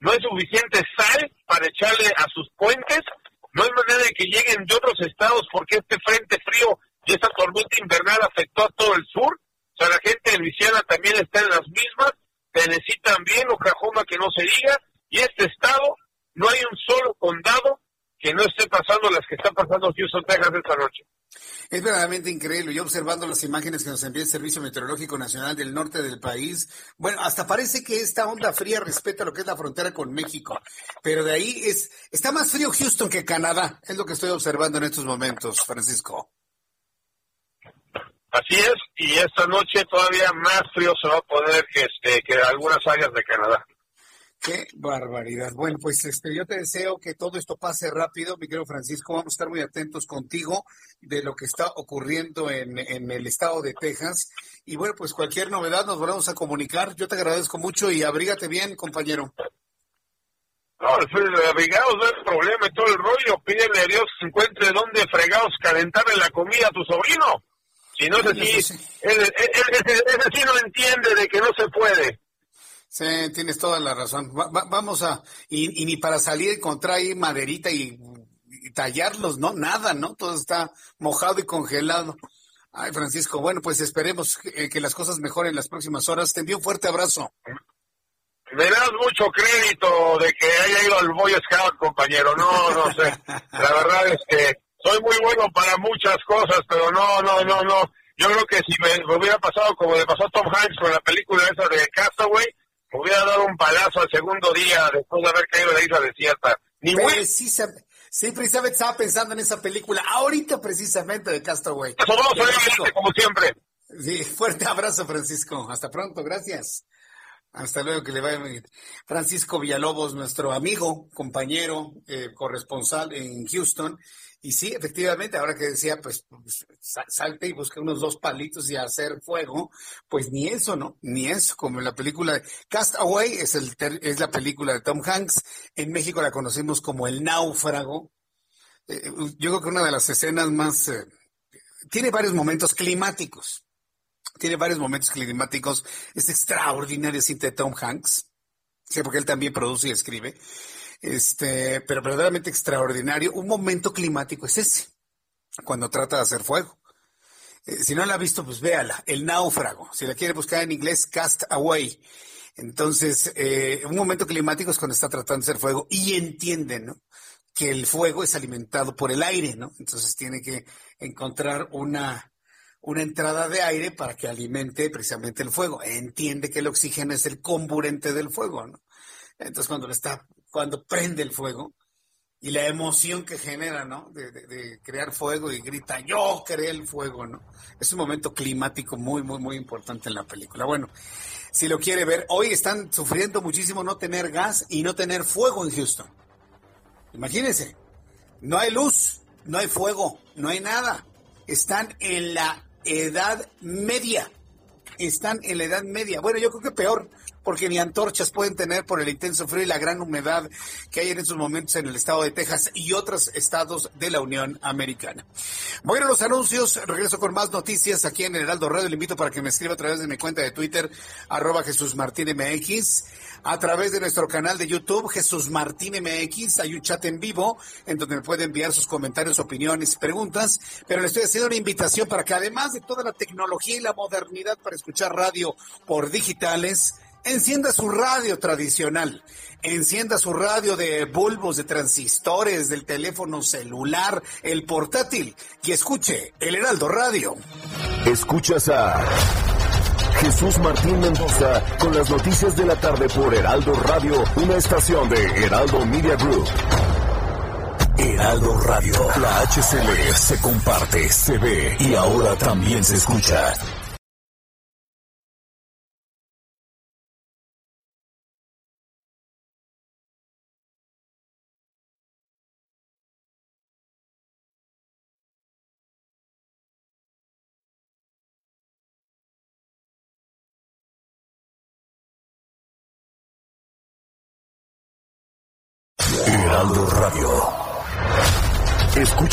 no hay suficiente sal para echarle a sus puentes, no hay manera de que lleguen de otros estados porque este frente frío y esta tormenta invernal afectó a todo el sur, o sea, la gente de Luisiana también está en las mismas, Tennessee también, Oklahoma que no se diga, y este estado no hay un solo condado que no esté pasando las que están pasando Houston, Texas esta noche. Es verdaderamente increíble. Yo observando las imágenes que nos envía el Servicio Meteorológico Nacional del norte del país, bueno, hasta parece que esta onda fría respeta lo que es la frontera con México, pero de ahí es, está más frío Houston que Canadá, es lo que estoy observando en estos momentos, Francisco. Así es, y esta noche todavía más frío se va a poner que, este, que algunas áreas de Canadá. Qué barbaridad. Bueno, pues este, yo te deseo que todo esto pase rápido, mi querido Francisco. Vamos a estar muy atentos contigo de lo que está ocurriendo en, en el estado de Texas. Y bueno, pues cualquier novedad nos volvemos a comunicar. Yo te agradezco mucho y abrígate bien, compañero. No, abrigados no es problema y todo el rollo. Pídele a Dios que encuentre dónde fregados calentarle la comida a tu sobrino. Si no es así, ese sí no entiende de que no se puede. Sí, tienes toda la razón. vamos a, y, ni para salir encontrar ahí maderita y, tallarlos, ¿no? Nada, ¿no? Todo está mojado y congelado. Ay, Francisco, bueno, pues esperemos que, que las cosas mejoren en las próximas horas. Te envío un fuerte abrazo. Me das mucho crédito de que haya ido al Boy Scout, compañero. No, no sé. La verdad es que soy muy bueno para muchas cosas, pero no, no, no, no. Yo creo que si me, hubiera pasado como le pasó a Tom Hanks con la película esa de Castaway, hubiera dado un palazo al segundo día después de haber caído en la isla desierta. Ni Precisamente, sí, precisamente estaba pensando en esa película, ahorita precisamente de Castaway. Eso vamos a ver, como siempre. Sí, fuerte abrazo, Francisco. Hasta pronto, gracias. Hasta luego, que le vaya bien. Francisco Villalobos, nuestro amigo, compañero, eh, corresponsal en Houston. Y sí, efectivamente, ahora que decía, pues, pues salte y busque unos dos palitos y hacer fuego, pues ni eso, ¿no? Ni eso, como en la película Cast Away, es, es la película de Tom Hanks. En México la conocemos como El Náufrago. Eh, yo creo que una de las escenas más... Eh, tiene varios momentos climáticos tiene varios momentos climáticos. Es extraordinario cinta de Tom Hanks. Sí, porque él también produce y escribe. Este, pero verdaderamente extraordinario. Un momento climático es ese, cuando trata de hacer fuego. Eh, si no la ha visto, pues véala. El náufrago. Si la quiere buscar en inglés, Cast Away. Entonces, eh, un momento climático es cuando está tratando de hacer fuego y entiende, ¿no? Que el fuego es alimentado por el aire, ¿no? Entonces tiene que encontrar una, una entrada de aire para que alimente precisamente el fuego. Entiende que el oxígeno es el comburente del fuego, ¿no? Entonces cuando está, cuando prende el fuego y la emoción que genera, ¿no? De, crear fuego y grita, yo creé el fuego, ¿no? Es un momento climático muy, muy, muy importante en la película. Bueno, si lo quiere ver, hoy están sufriendo muchísimo no tener gas y no tener fuego en Houston. Imagínense, no hay luz, no hay fuego, no hay nada. Están en la edad media. Están en la edad media. Bueno, yo creo que peor, porque ni antorchas pueden tener por el intenso frío y la gran humedad que hay en estos momentos en el estado de Texas y otros estados de la Unión Americana. Voy a los anuncios, regreso con más noticias aquí en Heraldo Radio. Le invito para que me escriba a través de mi cuenta de Twitter, arroba Jesús Martín MX a través de nuestro canal de YouTube, Jesús Martín MX. Hay un chat en vivo en donde me puede enviar sus comentarios, opiniones, preguntas. Pero le estoy haciendo una invitación para que además de toda la tecnología y la modernidad para escuchar radio por digitales, encienda su radio tradicional, encienda su radio de bulbos, de transistores, del teléfono celular, el portátil y escuche el Heraldo Radio. Escuchas a Jesús Martín Mendoza con las noticias de la tarde por Heraldo Radio, una estación de Heraldo Media Group. Heraldo Radio, la HCL se comparte, se ve y ahora también se escucha.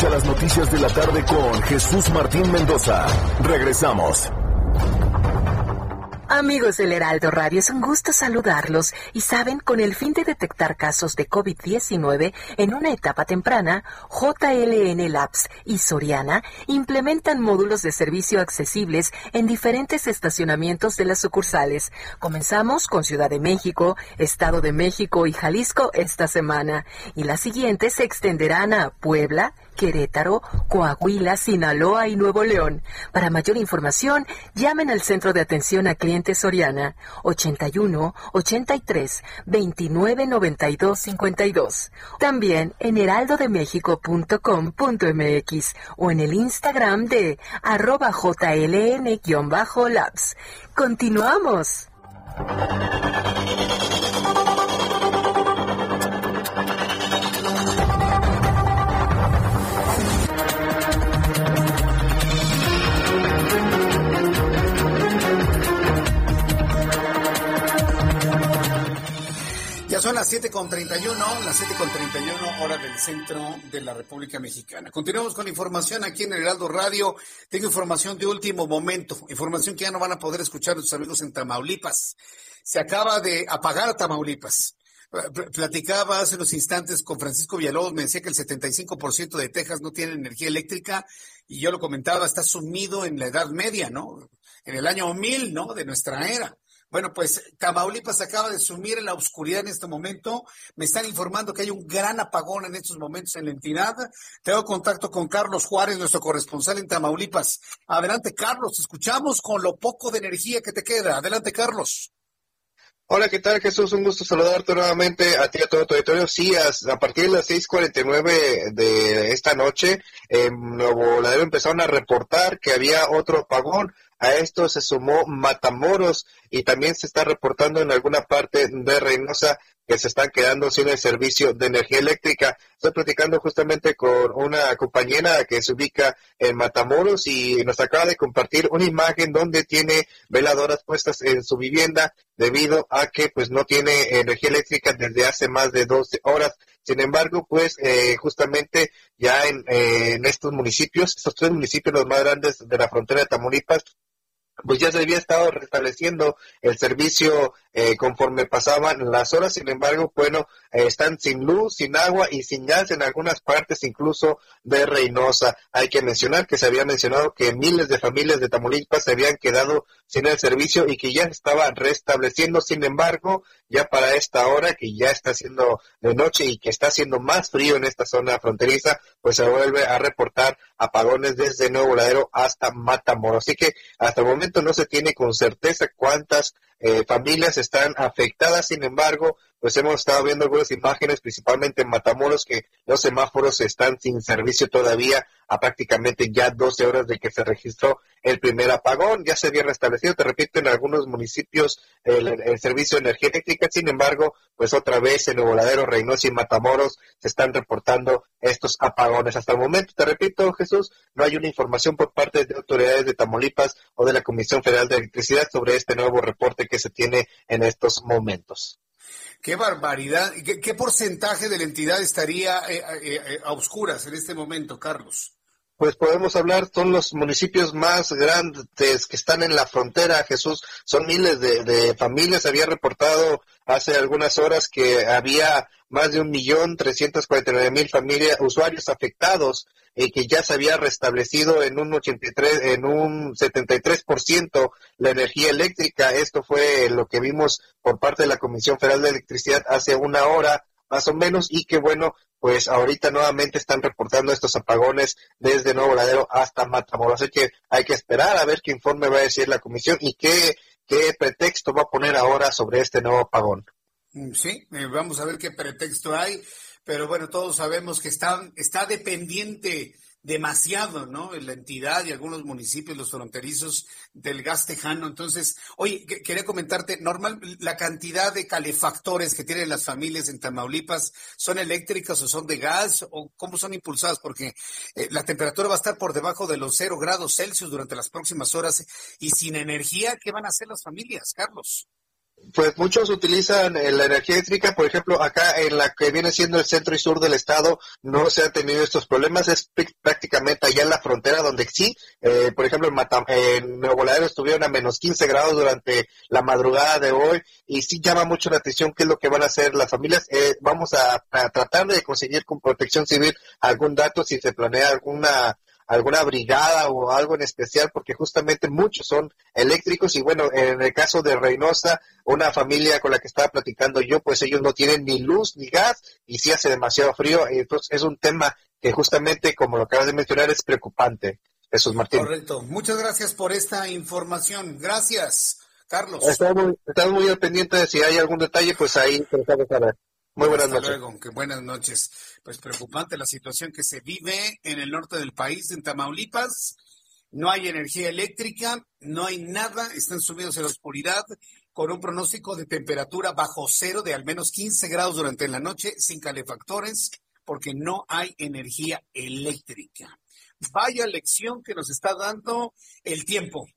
Escucha las noticias de la tarde con Jesús Martín Mendoza. Regresamos. Amigos del Heraldo Radio, es un gusto saludarlos y saben, con el fin de detectar casos de COVID-19 en una etapa temprana, JLN Labs y Soriana implementan módulos de servicio accesibles en diferentes estacionamientos de las sucursales. Comenzamos con Ciudad de México, Estado de México y Jalisco esta semana y las siguientes se extenderán a Puebla, Querétaro, Coahuila, Sinaloa y Nuevo León. Para mayor información, llamen al Centro de Atención a Clientes Soriana 81 83 29 92 52. También en heraldodemexico.com.mx o en el Instagram de arroba jln-labs. Continuamos. Ya son las 7.31, las 7.31 hora del centro de la República Mexicana. Continuamos con información aquí en el Heraldo Radio. Tengo información de último momento, información que ya no van a poder escuchar nuestros amigos en Tamaulipas. Se acaba de apagar Tamaulipas. Platicaba hace unos instantes con Francisco Villalobos, me decía que el 75% de Texas no tiene energía eléctrica y yo lo comentaba, está sumido en la Edad Media, ¿no? En el año 1000, ¿no? De nuestra era. Bueno, pues Tamaulipas acaba de sumir en la oscuridad en este momento. Me están informando que hay un gran apagón en estos momentos en la entidad. Tengo contacto con Carlos Juárez, nuestro corresponsal en Tamaulipas. Adelante, Carlos. Escuchamos con lo poco de energía que te queda. Adelante, Carlos. Hola, ¿qué tal Jesús? Un gusto saludarte nuevamente a ti y a todo tu auditorio. Sí, a, a, partir de las 6.49 de esta noche, en Nuevo Ladero empezaron a reportar que había otro apagón. A esto se sumó Matamoros y también se está reportando en alguna parte de Reynosa que se están quedando sin el servicio de energía eléctrica. Estoy platicando justamente con una compañera que se ubica en Matamoros y nos acaba de compartir una imagen donde tiene veladoras puestas en su vivienda debido a que pues no tiene energía eléctrica desde hace más de 12 horas. Sin embargo, pues eh, justamente ya en, eh, en estos municipios, estos tres municipios los más grandes de la frontera de Tamaulipas, pues ya se había estado restableciendo el servicio eh, conforme pasaban las horas, sin embargo, bueno, eh, están sin luz, sin agua y sin gas en algunas partes incluso de Reynosa. Hay que mencionar que se había mencionado que miles de familias de Tamaulipas se habían quedado sin el servicio y que ya estaba restableciendo, sin embargo, ya para esta hora que ya está siendo de noche y que está haciendo más frío en esta zona fronteriza, pues se vuelve a reportar apagones desde Nuevo Ladero hasta Matamoros. Así que hasta el momento no se tiene con certeza cuántas eh, familias están afectadas, sin embargo, pues hemos estado viendo algunas imágenes, principalmente en Matamoros, que los semáforos están sin servicio todavía a prácticamente ya 12 horas de que se registró el primer apagón. Ya se había restablecido, te repito, en algunos municipios el, servicio de energía eléctrica. Sin embargo, pues otra vez en Nuevo Ladero, Reynosa y Matamoros se están reportando estos apagones. Hasta el momento, te repito, Jesús, no hay una información por parte de autoridades de Tamaulipas o de la Comisión Federal de Electricidad sobre este nuevo reporte que se tiene en estos momentos. Qué barbaridad. ¿Qué, porcentaje de la entidad estaría eh, eh, a oscuras en este momento, Carlos? Pues podemos hablar, son los municipios más grandes que están en la frontera, Jesús, son miles de, de familias. Había reportado hace algunas horas que había más de un millón trescientos cuarenta y nueve mil familias, usuarios afectados y que ya se había restablecido en un 83, en un 73% la energía eléctrica. Esto fue lo que vimos por parte de la Comisión Federal de Electricidad hace una hora más o menos y que bueno, pues ahorita nuevamente están reportando estos apagones desde Nuevo Ladero hasta Matamoros. Así que hay que esperar a ver qué informe va a decir la comisión y qué, qué pretexto va a poner ahora sobre este nuevo apagón. Sí, eh, vamos a ver qué pretexto hay, pero bueno, todos sabemos que está, está dependiente demasiado, ¿no? La entidad y algunos municipios, los fronterizos del gas tejano. Entonces, oye, quería comentarte, normal, la cantidad de calefactores que tienen las familias en Tamaulipas, ¿son eléctricas o son de gas o cómo son impulsadas? Porque eh, la temperatura va a estar por debajo de los cero grados Celsius durante las próximas horas y sin energía, ¿qué van a hacer las familias, Carlos? Pues muchos utilizan eh, la energía eléctrica, por ejemplo, acá en la que viene siendo el centro y sur del estado, no se han tenido estos problemas, es prácticamente allá en la frontera donde sí, eh, por ejemplo, en, Matam Nuevo estuvieron a menos 15 grados durante la madrugada de hoy y sí llama mucho la atención qué es lo que van a hacer las familias. Eh, vamos a tratar de conseguir con protección civil algún dato si se planea alguna alguna brigada o algo en especial, porque justamente muchos son eléctricos y bueno, en el caso de Reynosa, una familia con la que estaba platicando yo, pues ellos no tienen ni luz ni gas y sí hace demasiado frío, entonces es un tema que justamente, como lo acabas de mencionar, es preocupante. Jesús Martín. Correcto. Muchas gracias por esta información. Gracias, Carlos. Estamos, muy al pendiente de si hay algún detalle, pues ahí tratamos a ver. Muy buenas Hasta noches. Luego, que buenas noches. Pues preocupante la situación que se vive en el norte del país, en Tamaulipas. No hay energía eléctrica, no hay nada, están sumidos en la oscuridad con un pronóstico de temperatura bajo cero de al menos 15 grados durante la noche, sin calefactores, porque no hay energía eléctrica. Vaya lección que nos está dando el tiempo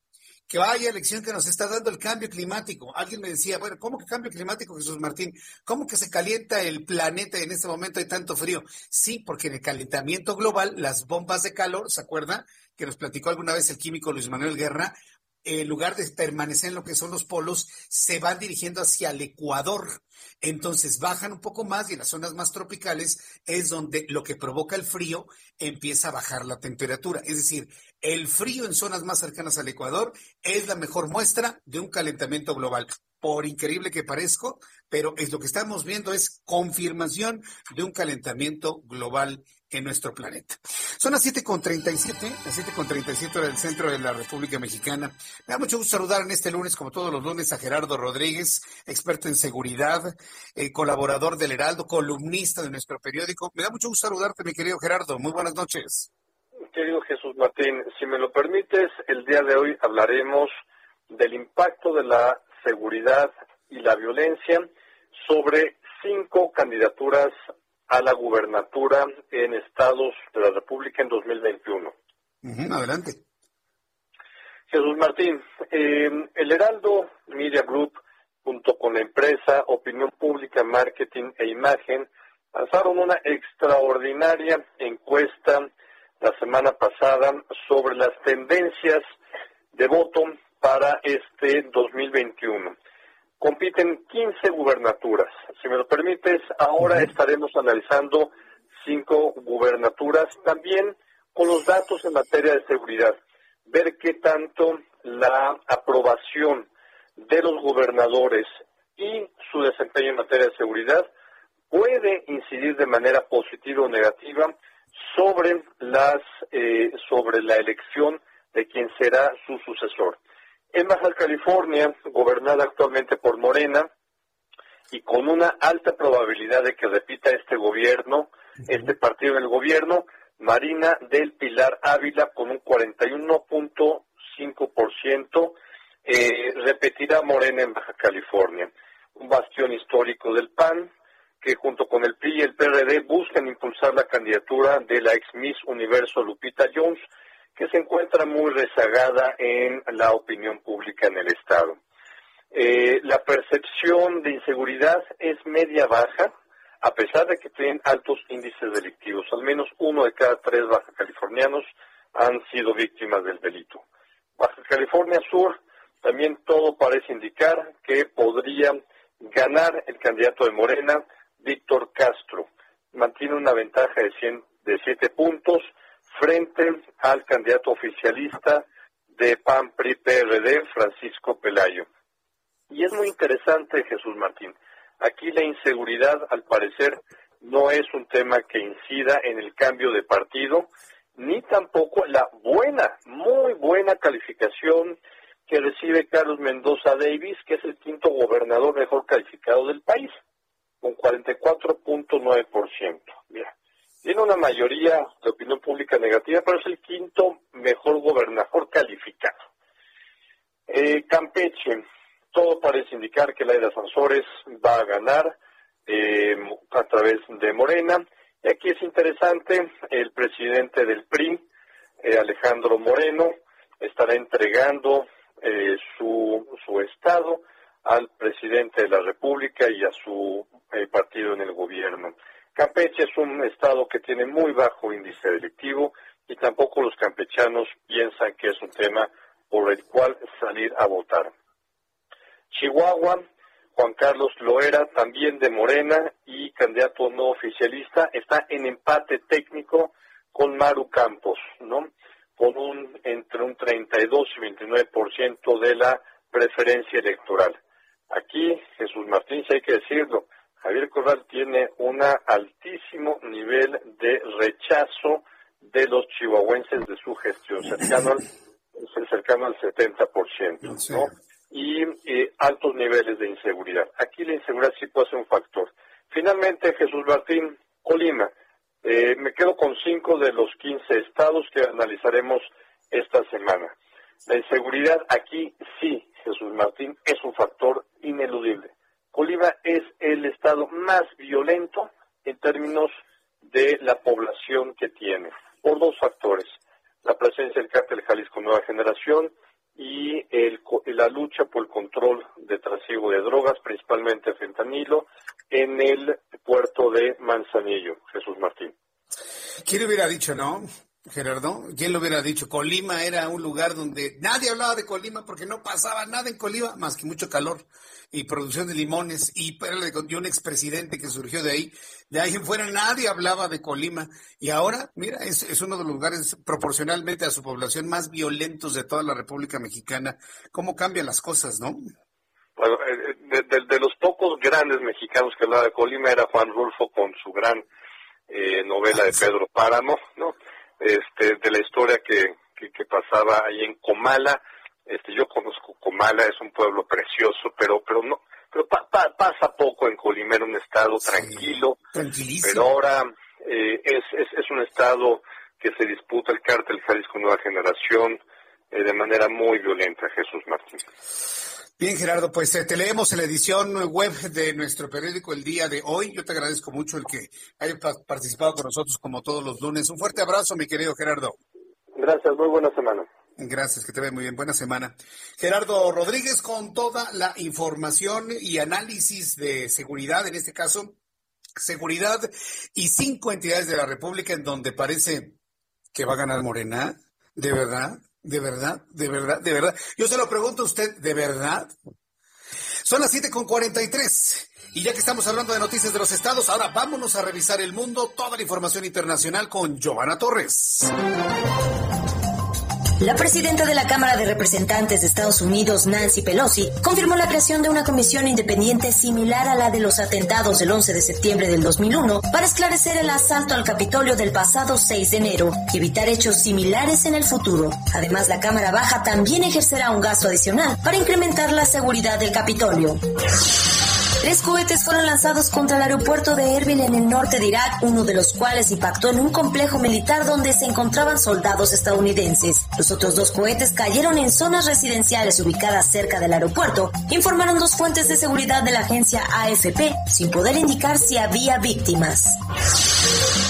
que vaya lección que nos está dando el cambio climático. Alguien me decía, bueno, ¿cómo que cambio climático, Jesús Martín? ¿Cómo que se calienta el planeta y en este momento hay tanto frío? Sí, porque en el calentamiento global, las bombas de calor, ¿se acuerda? Que nos platicó alguna vez el químico Luis Manuel Guerra, en lugar de permanecer en lo que son los polos, se van dirigiendo hacia el Ecuador. Entonces bajan un poco más y en las zonas más tropicales es donde lo que provoca el frío empieza a bajar la temperatura. Es decir, el frío en zonas más cercanas al Ecuador es la mejor muestra de un calentamiento global. Por increíble que parezca, pero es lo que estamos viendo es confirmación de un calentamiento global en nuestro planeta. Son las 7.37, las 7.37 hora del centro de la República Mexicana. Me da mucho gusto saludar en este lunes, como todos los lunes, a Gerardo Rodríguez, experto en seguridad, eh, colaborador del Heraldo, columnista de nuestro periódico. Me da mucho gusto saludarte, mi querido Gerardo. Muy buenas noches. Querido Jesús Martín, si me lo permites, el día de hoy hablaremos del impacto de la seguridad y la violencia sobre cinco candidaturas a la gubernatura en estados de la República en 2021. adelante. Jesús Martín, eh, el Heraldo Media Group, junto con la empresa Opinión Pública, Marketing e Imagen, lanzaron una extraordinaria encuesta la semana pasada sobre las tendencias de voto para este 2021 compiten 15 gubernaturas. Si me lo permites, ahora estaremos analizando cinco gubernaturas, también con los datos en materia de seguridad, ver qué tanto la aprobación de los gobernadores y su desempeño en materia de seguridad puede incidir de manera positiva o negativa sobre las eh, sobre la elección de quien será su sucesor. En Baja California, gobernada actualmente por Morena, y con una alta probabilidad de que repita este gobierno, este partido en el gobierno, Marina del Pilar Ávila con un 41.5%, eh, repetirá Morena en Baja California, un bastión histórico del PAN, que junto con el PRI y el PRD buscan impulsar la candidatura de la ex Miss Universo Lupita Jones, que se encuentra muy rezagada en la opinión pública en el Estado. Eh, la percepción de inseguridad es media-baja, a pesar de que tienen altos índices delictivos. Al menos uno de cada tres baja californianos han sido víctimas del delito. Baja California Sur, también todo parece indicar que podría ganar el candidato de Morena, Víctor Castro. Mantiene una ventaja de, 100, de 7 puntos frente al candidato oficialista de PAN PRI PRD, Francisco Pelayo. Y es muy interesante, Jesús Martín. Aquí la inseguridad, al parecer, no es un tema que incida en el cambio de partido, ni tampoco la buena, muy buena calificación que recibe Carlos Mendoza Davis, que es el quinto gobernador mejor calificado del país, con 44.9%. Mira, tiene una mayoría de opinión pública negativa, pero es el quinto mejor gobernador calificado. Eh, Campeche, todo parece indicar que Laida Sansores va a ganar eh, a través de Morena. Y aquí es interesante, el presidente del PRI, eh, Alejandro Moreno, estará entregando su, su estado al presidente de la República y a su partido en el gobierno. Campeche es un estado que tiene muy bajo índice delictivo y tampoco los campechanos piensan que es un tema por el cual salir a votar. Chihuahua, Juan Carlos Loera, también de Morena y candidato no oficialista, está en empate técnico con Maru Campos, ¿no? Con un entre un 32 y 29% de la preferencia electoral. Aquí, Jesús Martín, hay que decirlo, Javier Corral tiene un altísimo nivel de rechazo de los chihuahuenses de su gestión, cercano al, cercano al 70%, ¿no? Y altos niveles de inseguridad. Aquí la inseguridad sí puede ser un factor. Finalmente, Jesús Martín, Colima. Eh, me quedo con cinco de los 15 estados que analizaremos esta semana. La inseguridad aquí sí, Jesús Martín, es un factor ineludible. Colima es el estado más violento en términos de la población que tiene, por dos factores. La presencia del cártel Jalisco Nueva Generación y el, la lucha por el control de trasiego de drogas, principalmente fentanilo, en el puerto de Manzanillo, Jesús Martín. ¿Quién hubiera dicho, no? Gerardo, ¿quién lo hubiera dicho? Colima era un lugar donde nadie hablaba de Colima porque no pasaba nada en Colima más que mucho calor y producción de limones y, y un expresidente que surgió de ahí. De ahí en fuera nadie hablaba de Colima y ahora, mira, es, es uno de los lugares proporcionalmente a su población más violentos de toda la República Mexicana. ¿Cómo cambian las cosas, no? Bueno, eh, de, de, los pocos grandes mexicanos que hablaba de Colima era Juan Rulfo con su gran eh, novela de Pedro Páramo, ¿no? Este, de la historia que, que, pasaba ahí en Comala. Este, yo conozco Comala, es un pueblo precioso, pero, pero no, pero pasa poco en Colimera, un estado tranquilo. Pero ahora eh, es, es, es un estado que se disputa el cártel Jalisco Nueva Generación eh, de manera muy violenta, Jesús Martín. Bien, Gerardo, pues eh, te leemos en la edición web de nuestro periódico el día de hoy. Yo te agradezco mucho el que haya participado con nosotros como todos los lunes. Un fuerte abrazo, mi querido Gerardo. Gracias, muy buena semana. Gracias, que te vea muy bien. Buena semana. Gerardo Rodríguez con toda la información y análisis de seguridad, en este caso, seguridad y cinco entidades de la República en donde parece que va a ganar Morena. ¿De verdad? ¿De verdad? ¿De verdad? ¿De verdad? Yo se lo pregunto a usted, ¿de verdad? Son las 7 con 43. Y ya que estamos hablando de noticias de los estados, ahora vámonos a revisar el mundo, toda la información internacional con Giovanna Torres. La presidenta de la Cámara de Representantes de Estados Unidos, Nancy Pelosi, confirmó la creación de una comisión independiente similar a la de los atentados del 11 de septiembre del 2001 para esclarecer el asalto al Capitolio del pasado 6 de enero y evitar hechos similares en el futuro. Además, la Cámara Baja también ejercerá un gasto adicional para incrementar la seguridad del Capitolio. Tres cohetes fueron lanzados contra el aeropuerto de Erbil en el norte de Irak, uno de los cuales impactó en un complejo militar donde se encontraban soldados estadounidenses. Los otros dos cohetes cayeron en zonas residenciales ubicadas cerca del aeropuerto, informaron dos fuentes de seguridad de la agencia AFP, sin poder indicar si había víctimas.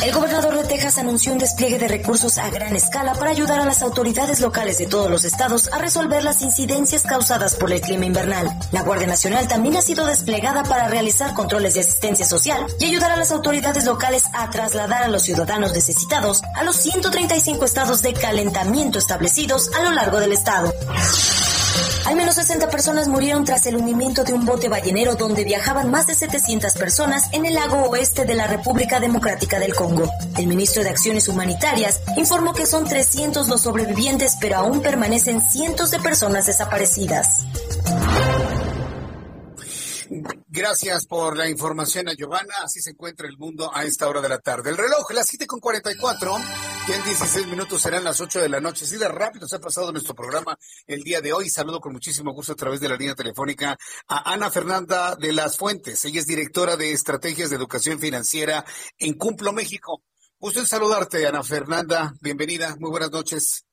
El gobernador de Texas anunció un despliegue de recursos a gran escala para ayudar a las autoridades locales de todos los estados a resolver las incidencias causadas por el clima invernal. La Guardia Nacional también ha sido desplegada para realizar controles de asistencia social y ayudar a las autoridades locales a trasladar a los ciudadanos necesitados a los 135 estados de calentamiento establecidos a lo largo del estado. Al menos 60 personas murieron tras el hundimiento de un bote ballenero donde viajaban más de 700 personas en el lago oeste de la República Democrática del Congo. El ministro de Acciones Humanitarias informó que son 300 los sobrevivientes, pero aún permanecen cientos de personas desaparecidas. Gracias por la información a Giovanna. Así se encuentra el mundo a esta hora de la tarde. El reloj, las 7 con 44, y en 16 minutos serán las 8 de la noche. Así de rápido se ha pasado nuestro programa el día de hoy. Saludo con muchísimo gusto a través de la línea telefónica a Ana Fernanda de las Fuentes. Ella es directora de Estrategias de Educación Financiera en Cumplo, México. Gusto en saludarte, Ana Fernanda. Bienvenida. Muy buenas noches.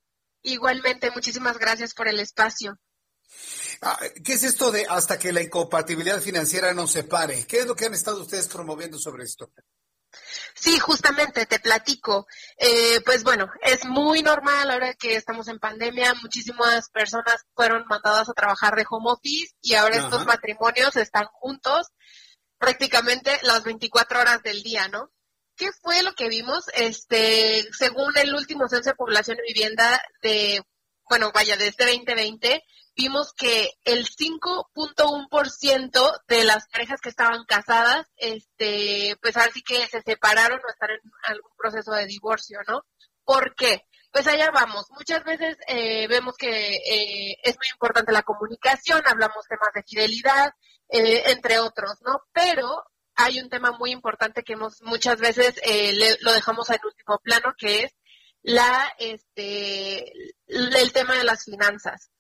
Igualmente, muchísimas gracias por el espacio. Ah, ¿Qué es esto de hasta que la incompatibilidad financiera nos separe? ¿Qué es lo que han estado ustedes promoviendo sobre esto? Sí, justamente te platico. Eh, pues bueno, es muy normal ahora que estamos en pandemia. Muchísimas personas fueron mandadas a trabajar de home office y ahora estos matrimonios están juntos prácticamente las 24 horas del día, ¿no? ¿Qué fue lo que vimos? Este, según el último censo de población y vivienda de bueno, vaya, desde 2020, vimos que el 5.1% de las parejas que estaban casadas, este, pues así que se separaron o están en algún proceso de divorcio, ¿no? ¿Por qué? Pues allá vamos. Muchas veces eh, vemos que eh, es muy importante la comunicación, hablamos temas de fidelidad, eh, entre otros, ¿no? Pero hay un tema muy importante que hemos muchas veces lo dejamos en último plano, que es la, este, el tema de las finanzas.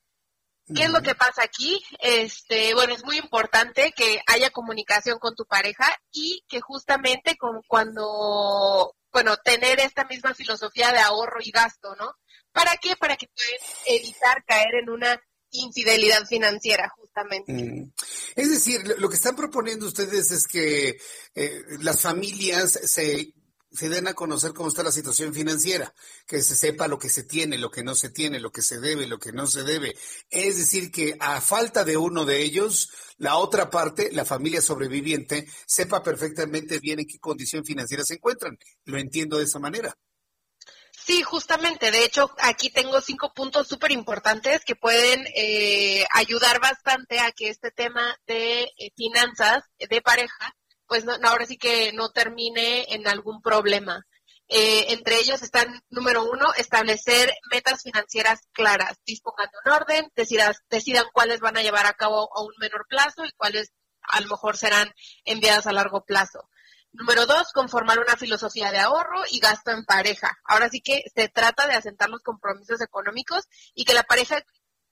¿Qué es lo que pasa aquí? Este, bueno, es muy importante que haya comunicación con tu pareja y que justamente con cuando, bueno, tener esta misma filosofía de ahorro y gasto, ¿no? ¿Para qué? Para que puedan evitar caer en una infidelidad financiera, justamente. Mm. Es decir, lo que están proponiendo ustedes es que eh, las familias se se den a conocer cómo está la situación financiera, que se sepa lo que se tiene, lo que no se tiene, lo que se debe, lo que no se debe. Es decir, que a falta de uno de ellos, la otra parte, la familia sobreviviente, sepa perfectamente bien en qué condición financiera se encuentran. Lo entiendo de esa manera. Sí, justamente. De hecho, aquí tengo cinco puntos súper importantes que pueden eh, ayudar bastante a que este tema de eh, finanzas de pareja pues no, ahora sí que no termine en algún problema. Eh, entre ellos están, número uno, establecer metas financieras claras, dispongan de un orden, decidan, decidan cuáles van a llevar a cabo a un menor plazo y cuáles a lo mejor serán enviadas a largo plazo. Número dos, conformar una filosofía de ahorro y gasto en pareja. Ahora sí que se trata de asentar los compromisos económicos y que la pareja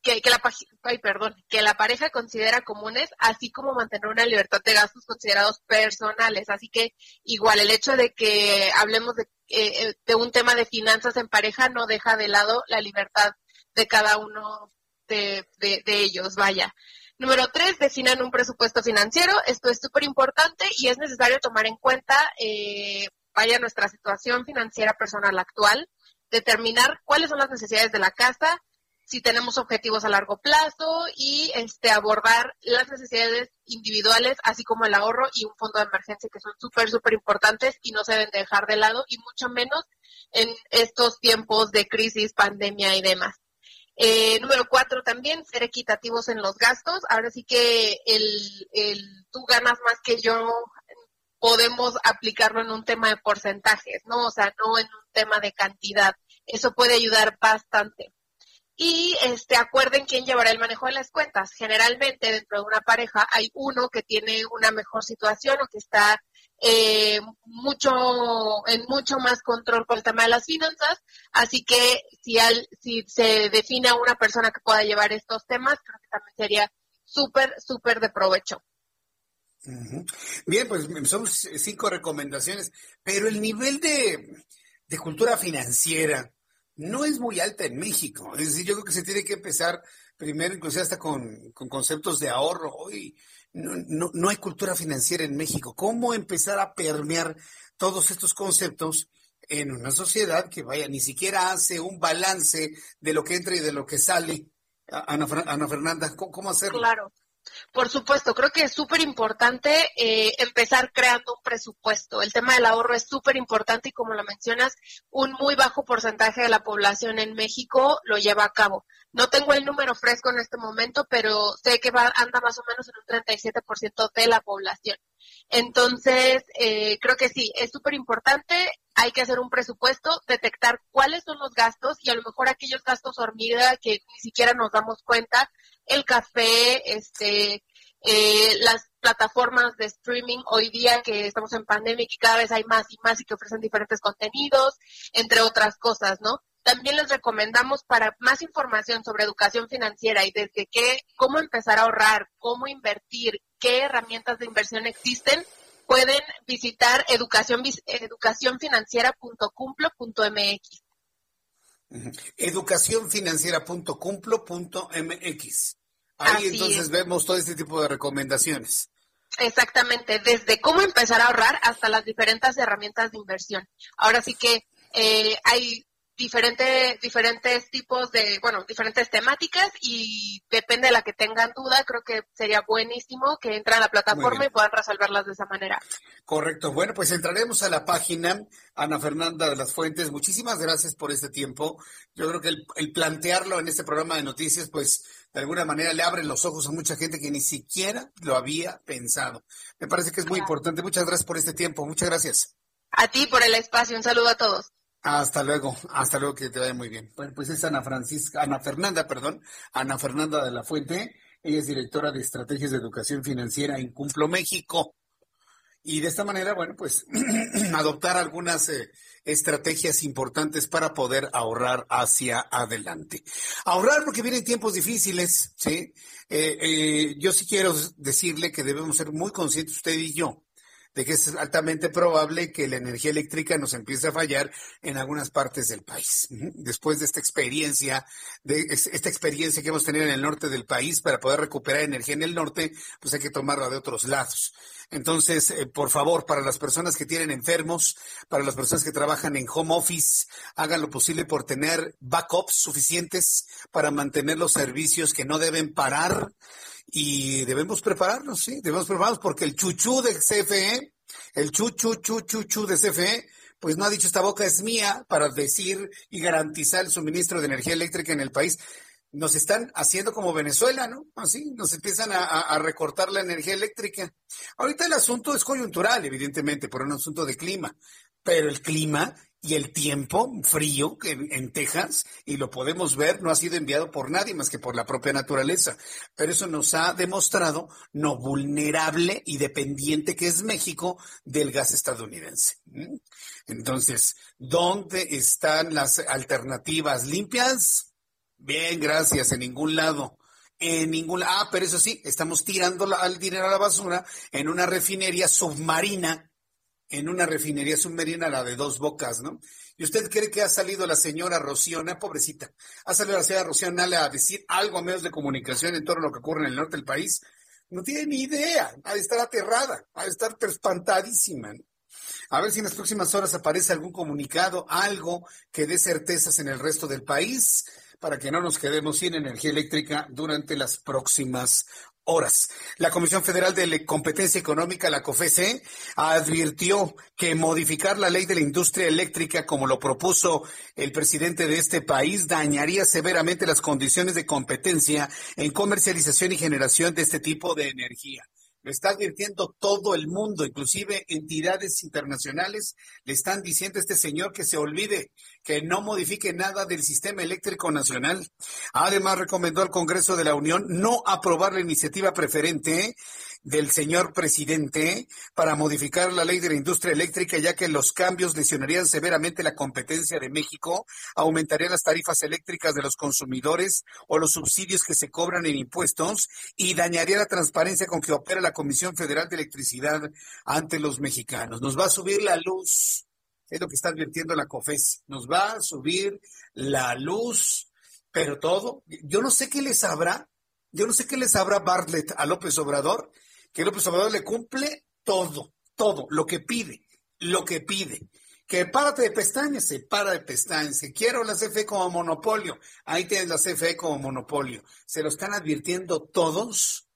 que, la, ay, perdón, que la pareja considera comunes, así como mantener una libertad de gastos considerados personales. Así que igual el hecho de que hablemos de, eh, de un tema de finanzas en pareja no deja de lado la libertad de cada uno de, de, ellos, vaya. Número tres, definan un presupuesto financiero. Esto es súper importante y es necesario tomar en cuenta, eh, vaya, nuestra situación financiera personal actual, determinar cuáles son las necesidades de la casa, si tenemos objetivos a largo plazo y este abordar las necesidades individuales, así como el ahorro y un fondo de emergencia que son súper, súper importantes y no se deben dejar de lado y mucho menos en estos tiempos de crisis, pandemia y demás. Eh, número cuatro, también ser equitativos en los gastos. Ahora sí que el, el tú ganas más que yo podemos aplicarlo en un tema de porcentajes, ¿no? O sea, no en un tema de cantidad. Eso puede ayudar bastante y este acuerden quién llevará el manejo de las cuentas. Generalmente dentro de una pareja hay uno que tiene una mejor situación o que está eh, mucho en mucho más control por el tema de las finanzas, así que si al, si se define a una persona que pueda llevar estos temas, creo que también sería súper súper de provecho. Bien, pues son cinco recomendaciones, pero el nivel de, de cultura financiera, no es muy alta en México. Es decir, yo creo que se tiene que empezar primero, inclusive hasta con, conceptos de ahorro. Hoy no, no, hay cultura financiera en México. ¿Cómo empezar a permear todos estos conceptos en una sociedad que, vaya, ni siquiera hace un balance de lo que entra y de lo que sale? Ana, Ana Fernanda, ¿cómo, hacerlo? Claro. Por supuesto, creo que es súper importante eh, empezar creando un presupuesto. El tema del ahorro es súper importante y como lo mencionas, un muy bajo porcentaje de la población en México lo lleva a cabo. No tengo el número fresco en este momento, pero sé que va, anda más o menos en un 37% de la población. Entonces, eh, creo que sí, es súper importante. Hay que hacer un presupuesto, detectar cuáles son los gastos y a lo mejor aquellos gastos hormiga que ni siquiera nos damos cuenta, el café, este, eh, las plataformas de streaming hoy día que estamos en pandemia y que cada vez hay más y más y que ofrecen diferentes contenidos, entre otras cosas, ¿no? También les recomendamos para más información sobre educación financiera y desde qué, cómo empezar a ahorrar, cómo invertir, qué herramientas de inversión existen, pueden visitar educación. Educacionfinanciera.cumplo.mx. Ahí entonces vemos todo este tipo de recomendaciones. Exactamente, desde cómo empezar a ahorrar hasta las diferentes herramientas de inversión. Ahora sí que eh, hay diferente, diferentes tipos de, bueno, diferentes temáticas y depende de la que tengan duda, creo que sería buenísimo que entren a la plataforma y puedan resolverlas de esa manera. Correcto. Bueno, pues entraremos a la página, Ana Fernanda de las Fuentes. Muchísimas gracias por este tiempo. Yo creo que el, el plantearlo en este programa de noticias, pues de alguna manera le abre los ojos a mucha gente que ni siquiera lo había pensado. Me parece que es muy importante. Muchas gracias por este tiempo. Muchas gracias. A ti por el espacio. Un saludo a todos. Hasta luego, hasta luego que te vaya muy bien. Bueno, pues es Ana Francisca, Ana Fernanda, perdón, Ana Fernanda de la Fuente, ella es directora de estrategias de educación financiera en Cumplo México. Y de esta manera, bueno, pues adoptar algunas eh, estrategias importantes para poder ahorrar hacia adelante. Ahorrar porque vienen tiempos difíciles, ¿sí? Eh, eh, yo sí quiero decirle que debemos ser muy conscientes usted y yo de que es altamente probable que la energía eléctrica nos empiece a fallar en algunas partes del país. Después de esta experiencia, de esta experiencia que hemos tenido en el norte del país para poder recuperar energía en el norte, pues hay que tomarla de otros lados. Entonces, eh, por favor, para las personas que tienen enfermos, para las personas que trabajan en home office, hagan lo posible por tener backups suficientes para mantener los servicios que no deben parar y debemos prepararnos, sí, debemos prepararnos porque el chuchú de CFE, el chuchu, chuchu, chu de CFE, pues no ha dicho esta boca es mía para decir y garantizar el suministro de energía eléctrica en el país. Nos están haciendo como Venezuela, ¿no? Así, nos empiezan a, a recortar la energía eléctrica. Ahorita el asunto es coyuntural, evidentemente, por un asunto de clima, pero el clima y el tiempo frío en, Texas, y lo podemos ver, no ha sido enviado por nadie más que por la propia naturaleza. Pero eso nos ha demostrado lo vulnerable y dependiente que es México del gas estadounidense. Entonces, ¿dónde están las alternativas limpias? Bien, gracias, en ningún lado. En ningún Ah, pero eso sí, estamos tirando la, el dinero a la basura en una refinería submarina en una refinería submarina, la de dos bocas, ¿no? ¿Y usted cree que ha salido la señora Rociona, pobrecita, ha salido la señora Rociona a decir algo a medios de comunicación en torno a lo que ocurre en el norte del país? No tiene ni idea, ha de estar aterrada, ha de estar espantadísima. ¿no? A ver si en las próximas horas aparece algún comunicado, algo que dé certezas en el resto del país para que no nos quedemos sin energía eléctrica durante las próximas horas. La Comisión Federal de Competencia Económica, la COFESE, advirtió que modificar la ley de la industria eléctrica como lo propuso el presidente de este país dañaría severamente las condiciones de competencia en comercialización y generación de este tipo de energía. Lo está advirtiendo todo el mundo, inclusive entidades internacionales le están diciendo a este señor que se olvide, que no modifique nada del sistema eléctrico nacional. Además, recomendó al Congreso de la Unión no aprobar la iniciativa preferente del señor presidente para modificar la ley de la industria eléctrica, ya que los cambios lesionarían severamente la competencia de México, aumentarían las tarifas eléctricas de los consumidores o los subsidios que se cobran en impuestos y dañaría la transparencia con que opera la Comisión Federal de Electricidad ante los mexicanos. Nos va a subir la luz, es lo que está advirtiendo la COFES, nos va a subir la luz, pero todo, yo no sé qué les sabrá, yo no sé qué les sabrá Bartlett a López Obrador, que López Obrador le cumple todo, todo, lo que pide, lo que pide. Que párate de pestañas, se para de pestañas. Que quiero la CFE como monopolio. Ahí tienes la CFE como monopolio. Se lo están advirtiendo todos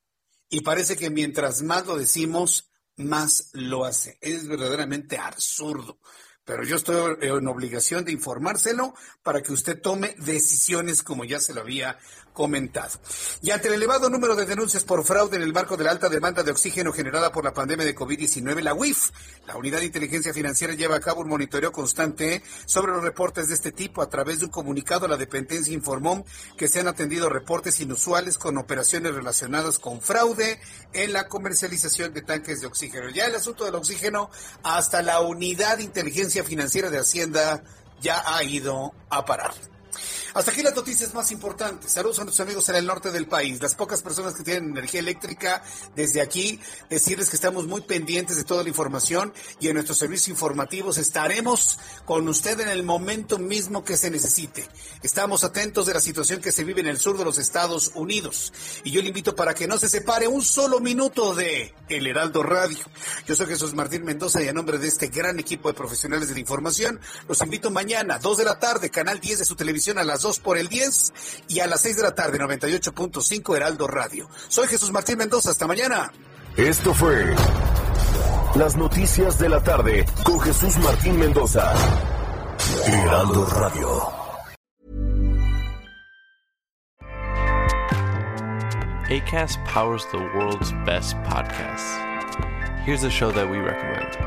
y parece que mientras más lo decimos, más lo hace. Es verdaderamente absurdo. Pero yo estoy en obligación de informárselo para que usted tome decisiones como ya se lo había comentado. Y ante el elevado número de denuncias por fraude en el marco de la alta demanda de oxígeno generada por la pandemia de COVID-19, la UIF, la Unidad de Inteligencia Financiera, lleva a cabo un monitoreo constante sobre los reportes de este tipo. A través de un comunicado, la dependencia informó que se han atendido reportes inusuales con operaciones relacionadas con fraude en la comercialización de tanques de oxígeno. Ya el asunto del oxígeno, hasta la Unidad de Inteligencia Financiera de Hacienda ya ha ido a parar. Hasta aquí las noticias más importantes. Saludos a nuestros amigos en el norte del país. Las pocas personas que tienen energía eléctrica, desde aquí, decirles que estamos muy pendientes de toda la información y en nuestros servicios informativos estaremos con usted en el momento mismo que se necesite. Estamos atentos de la situación que se vive en el sur de los Estados Unidos. Y yo le invito para que no se separe un solo minuto de El Heraldo Radio. Yo soy Jesús Martín Mendoza y a nombre de este gran equipo de profesionales de la información, los invito mañana, 2 de la tarde, Canal 10 de su televisión a las 2 por el 10 y a las 6 de la tarde, 98.5 Heraldo Radio. Soy Jesús Martín Mendoza, hasta mañana. Esto fue Las Noticias de la Tarde con Jesús Martín Mendoza. Heraldo Radio. ACAST powers the world's best podcasts. Here's a show that we recommend.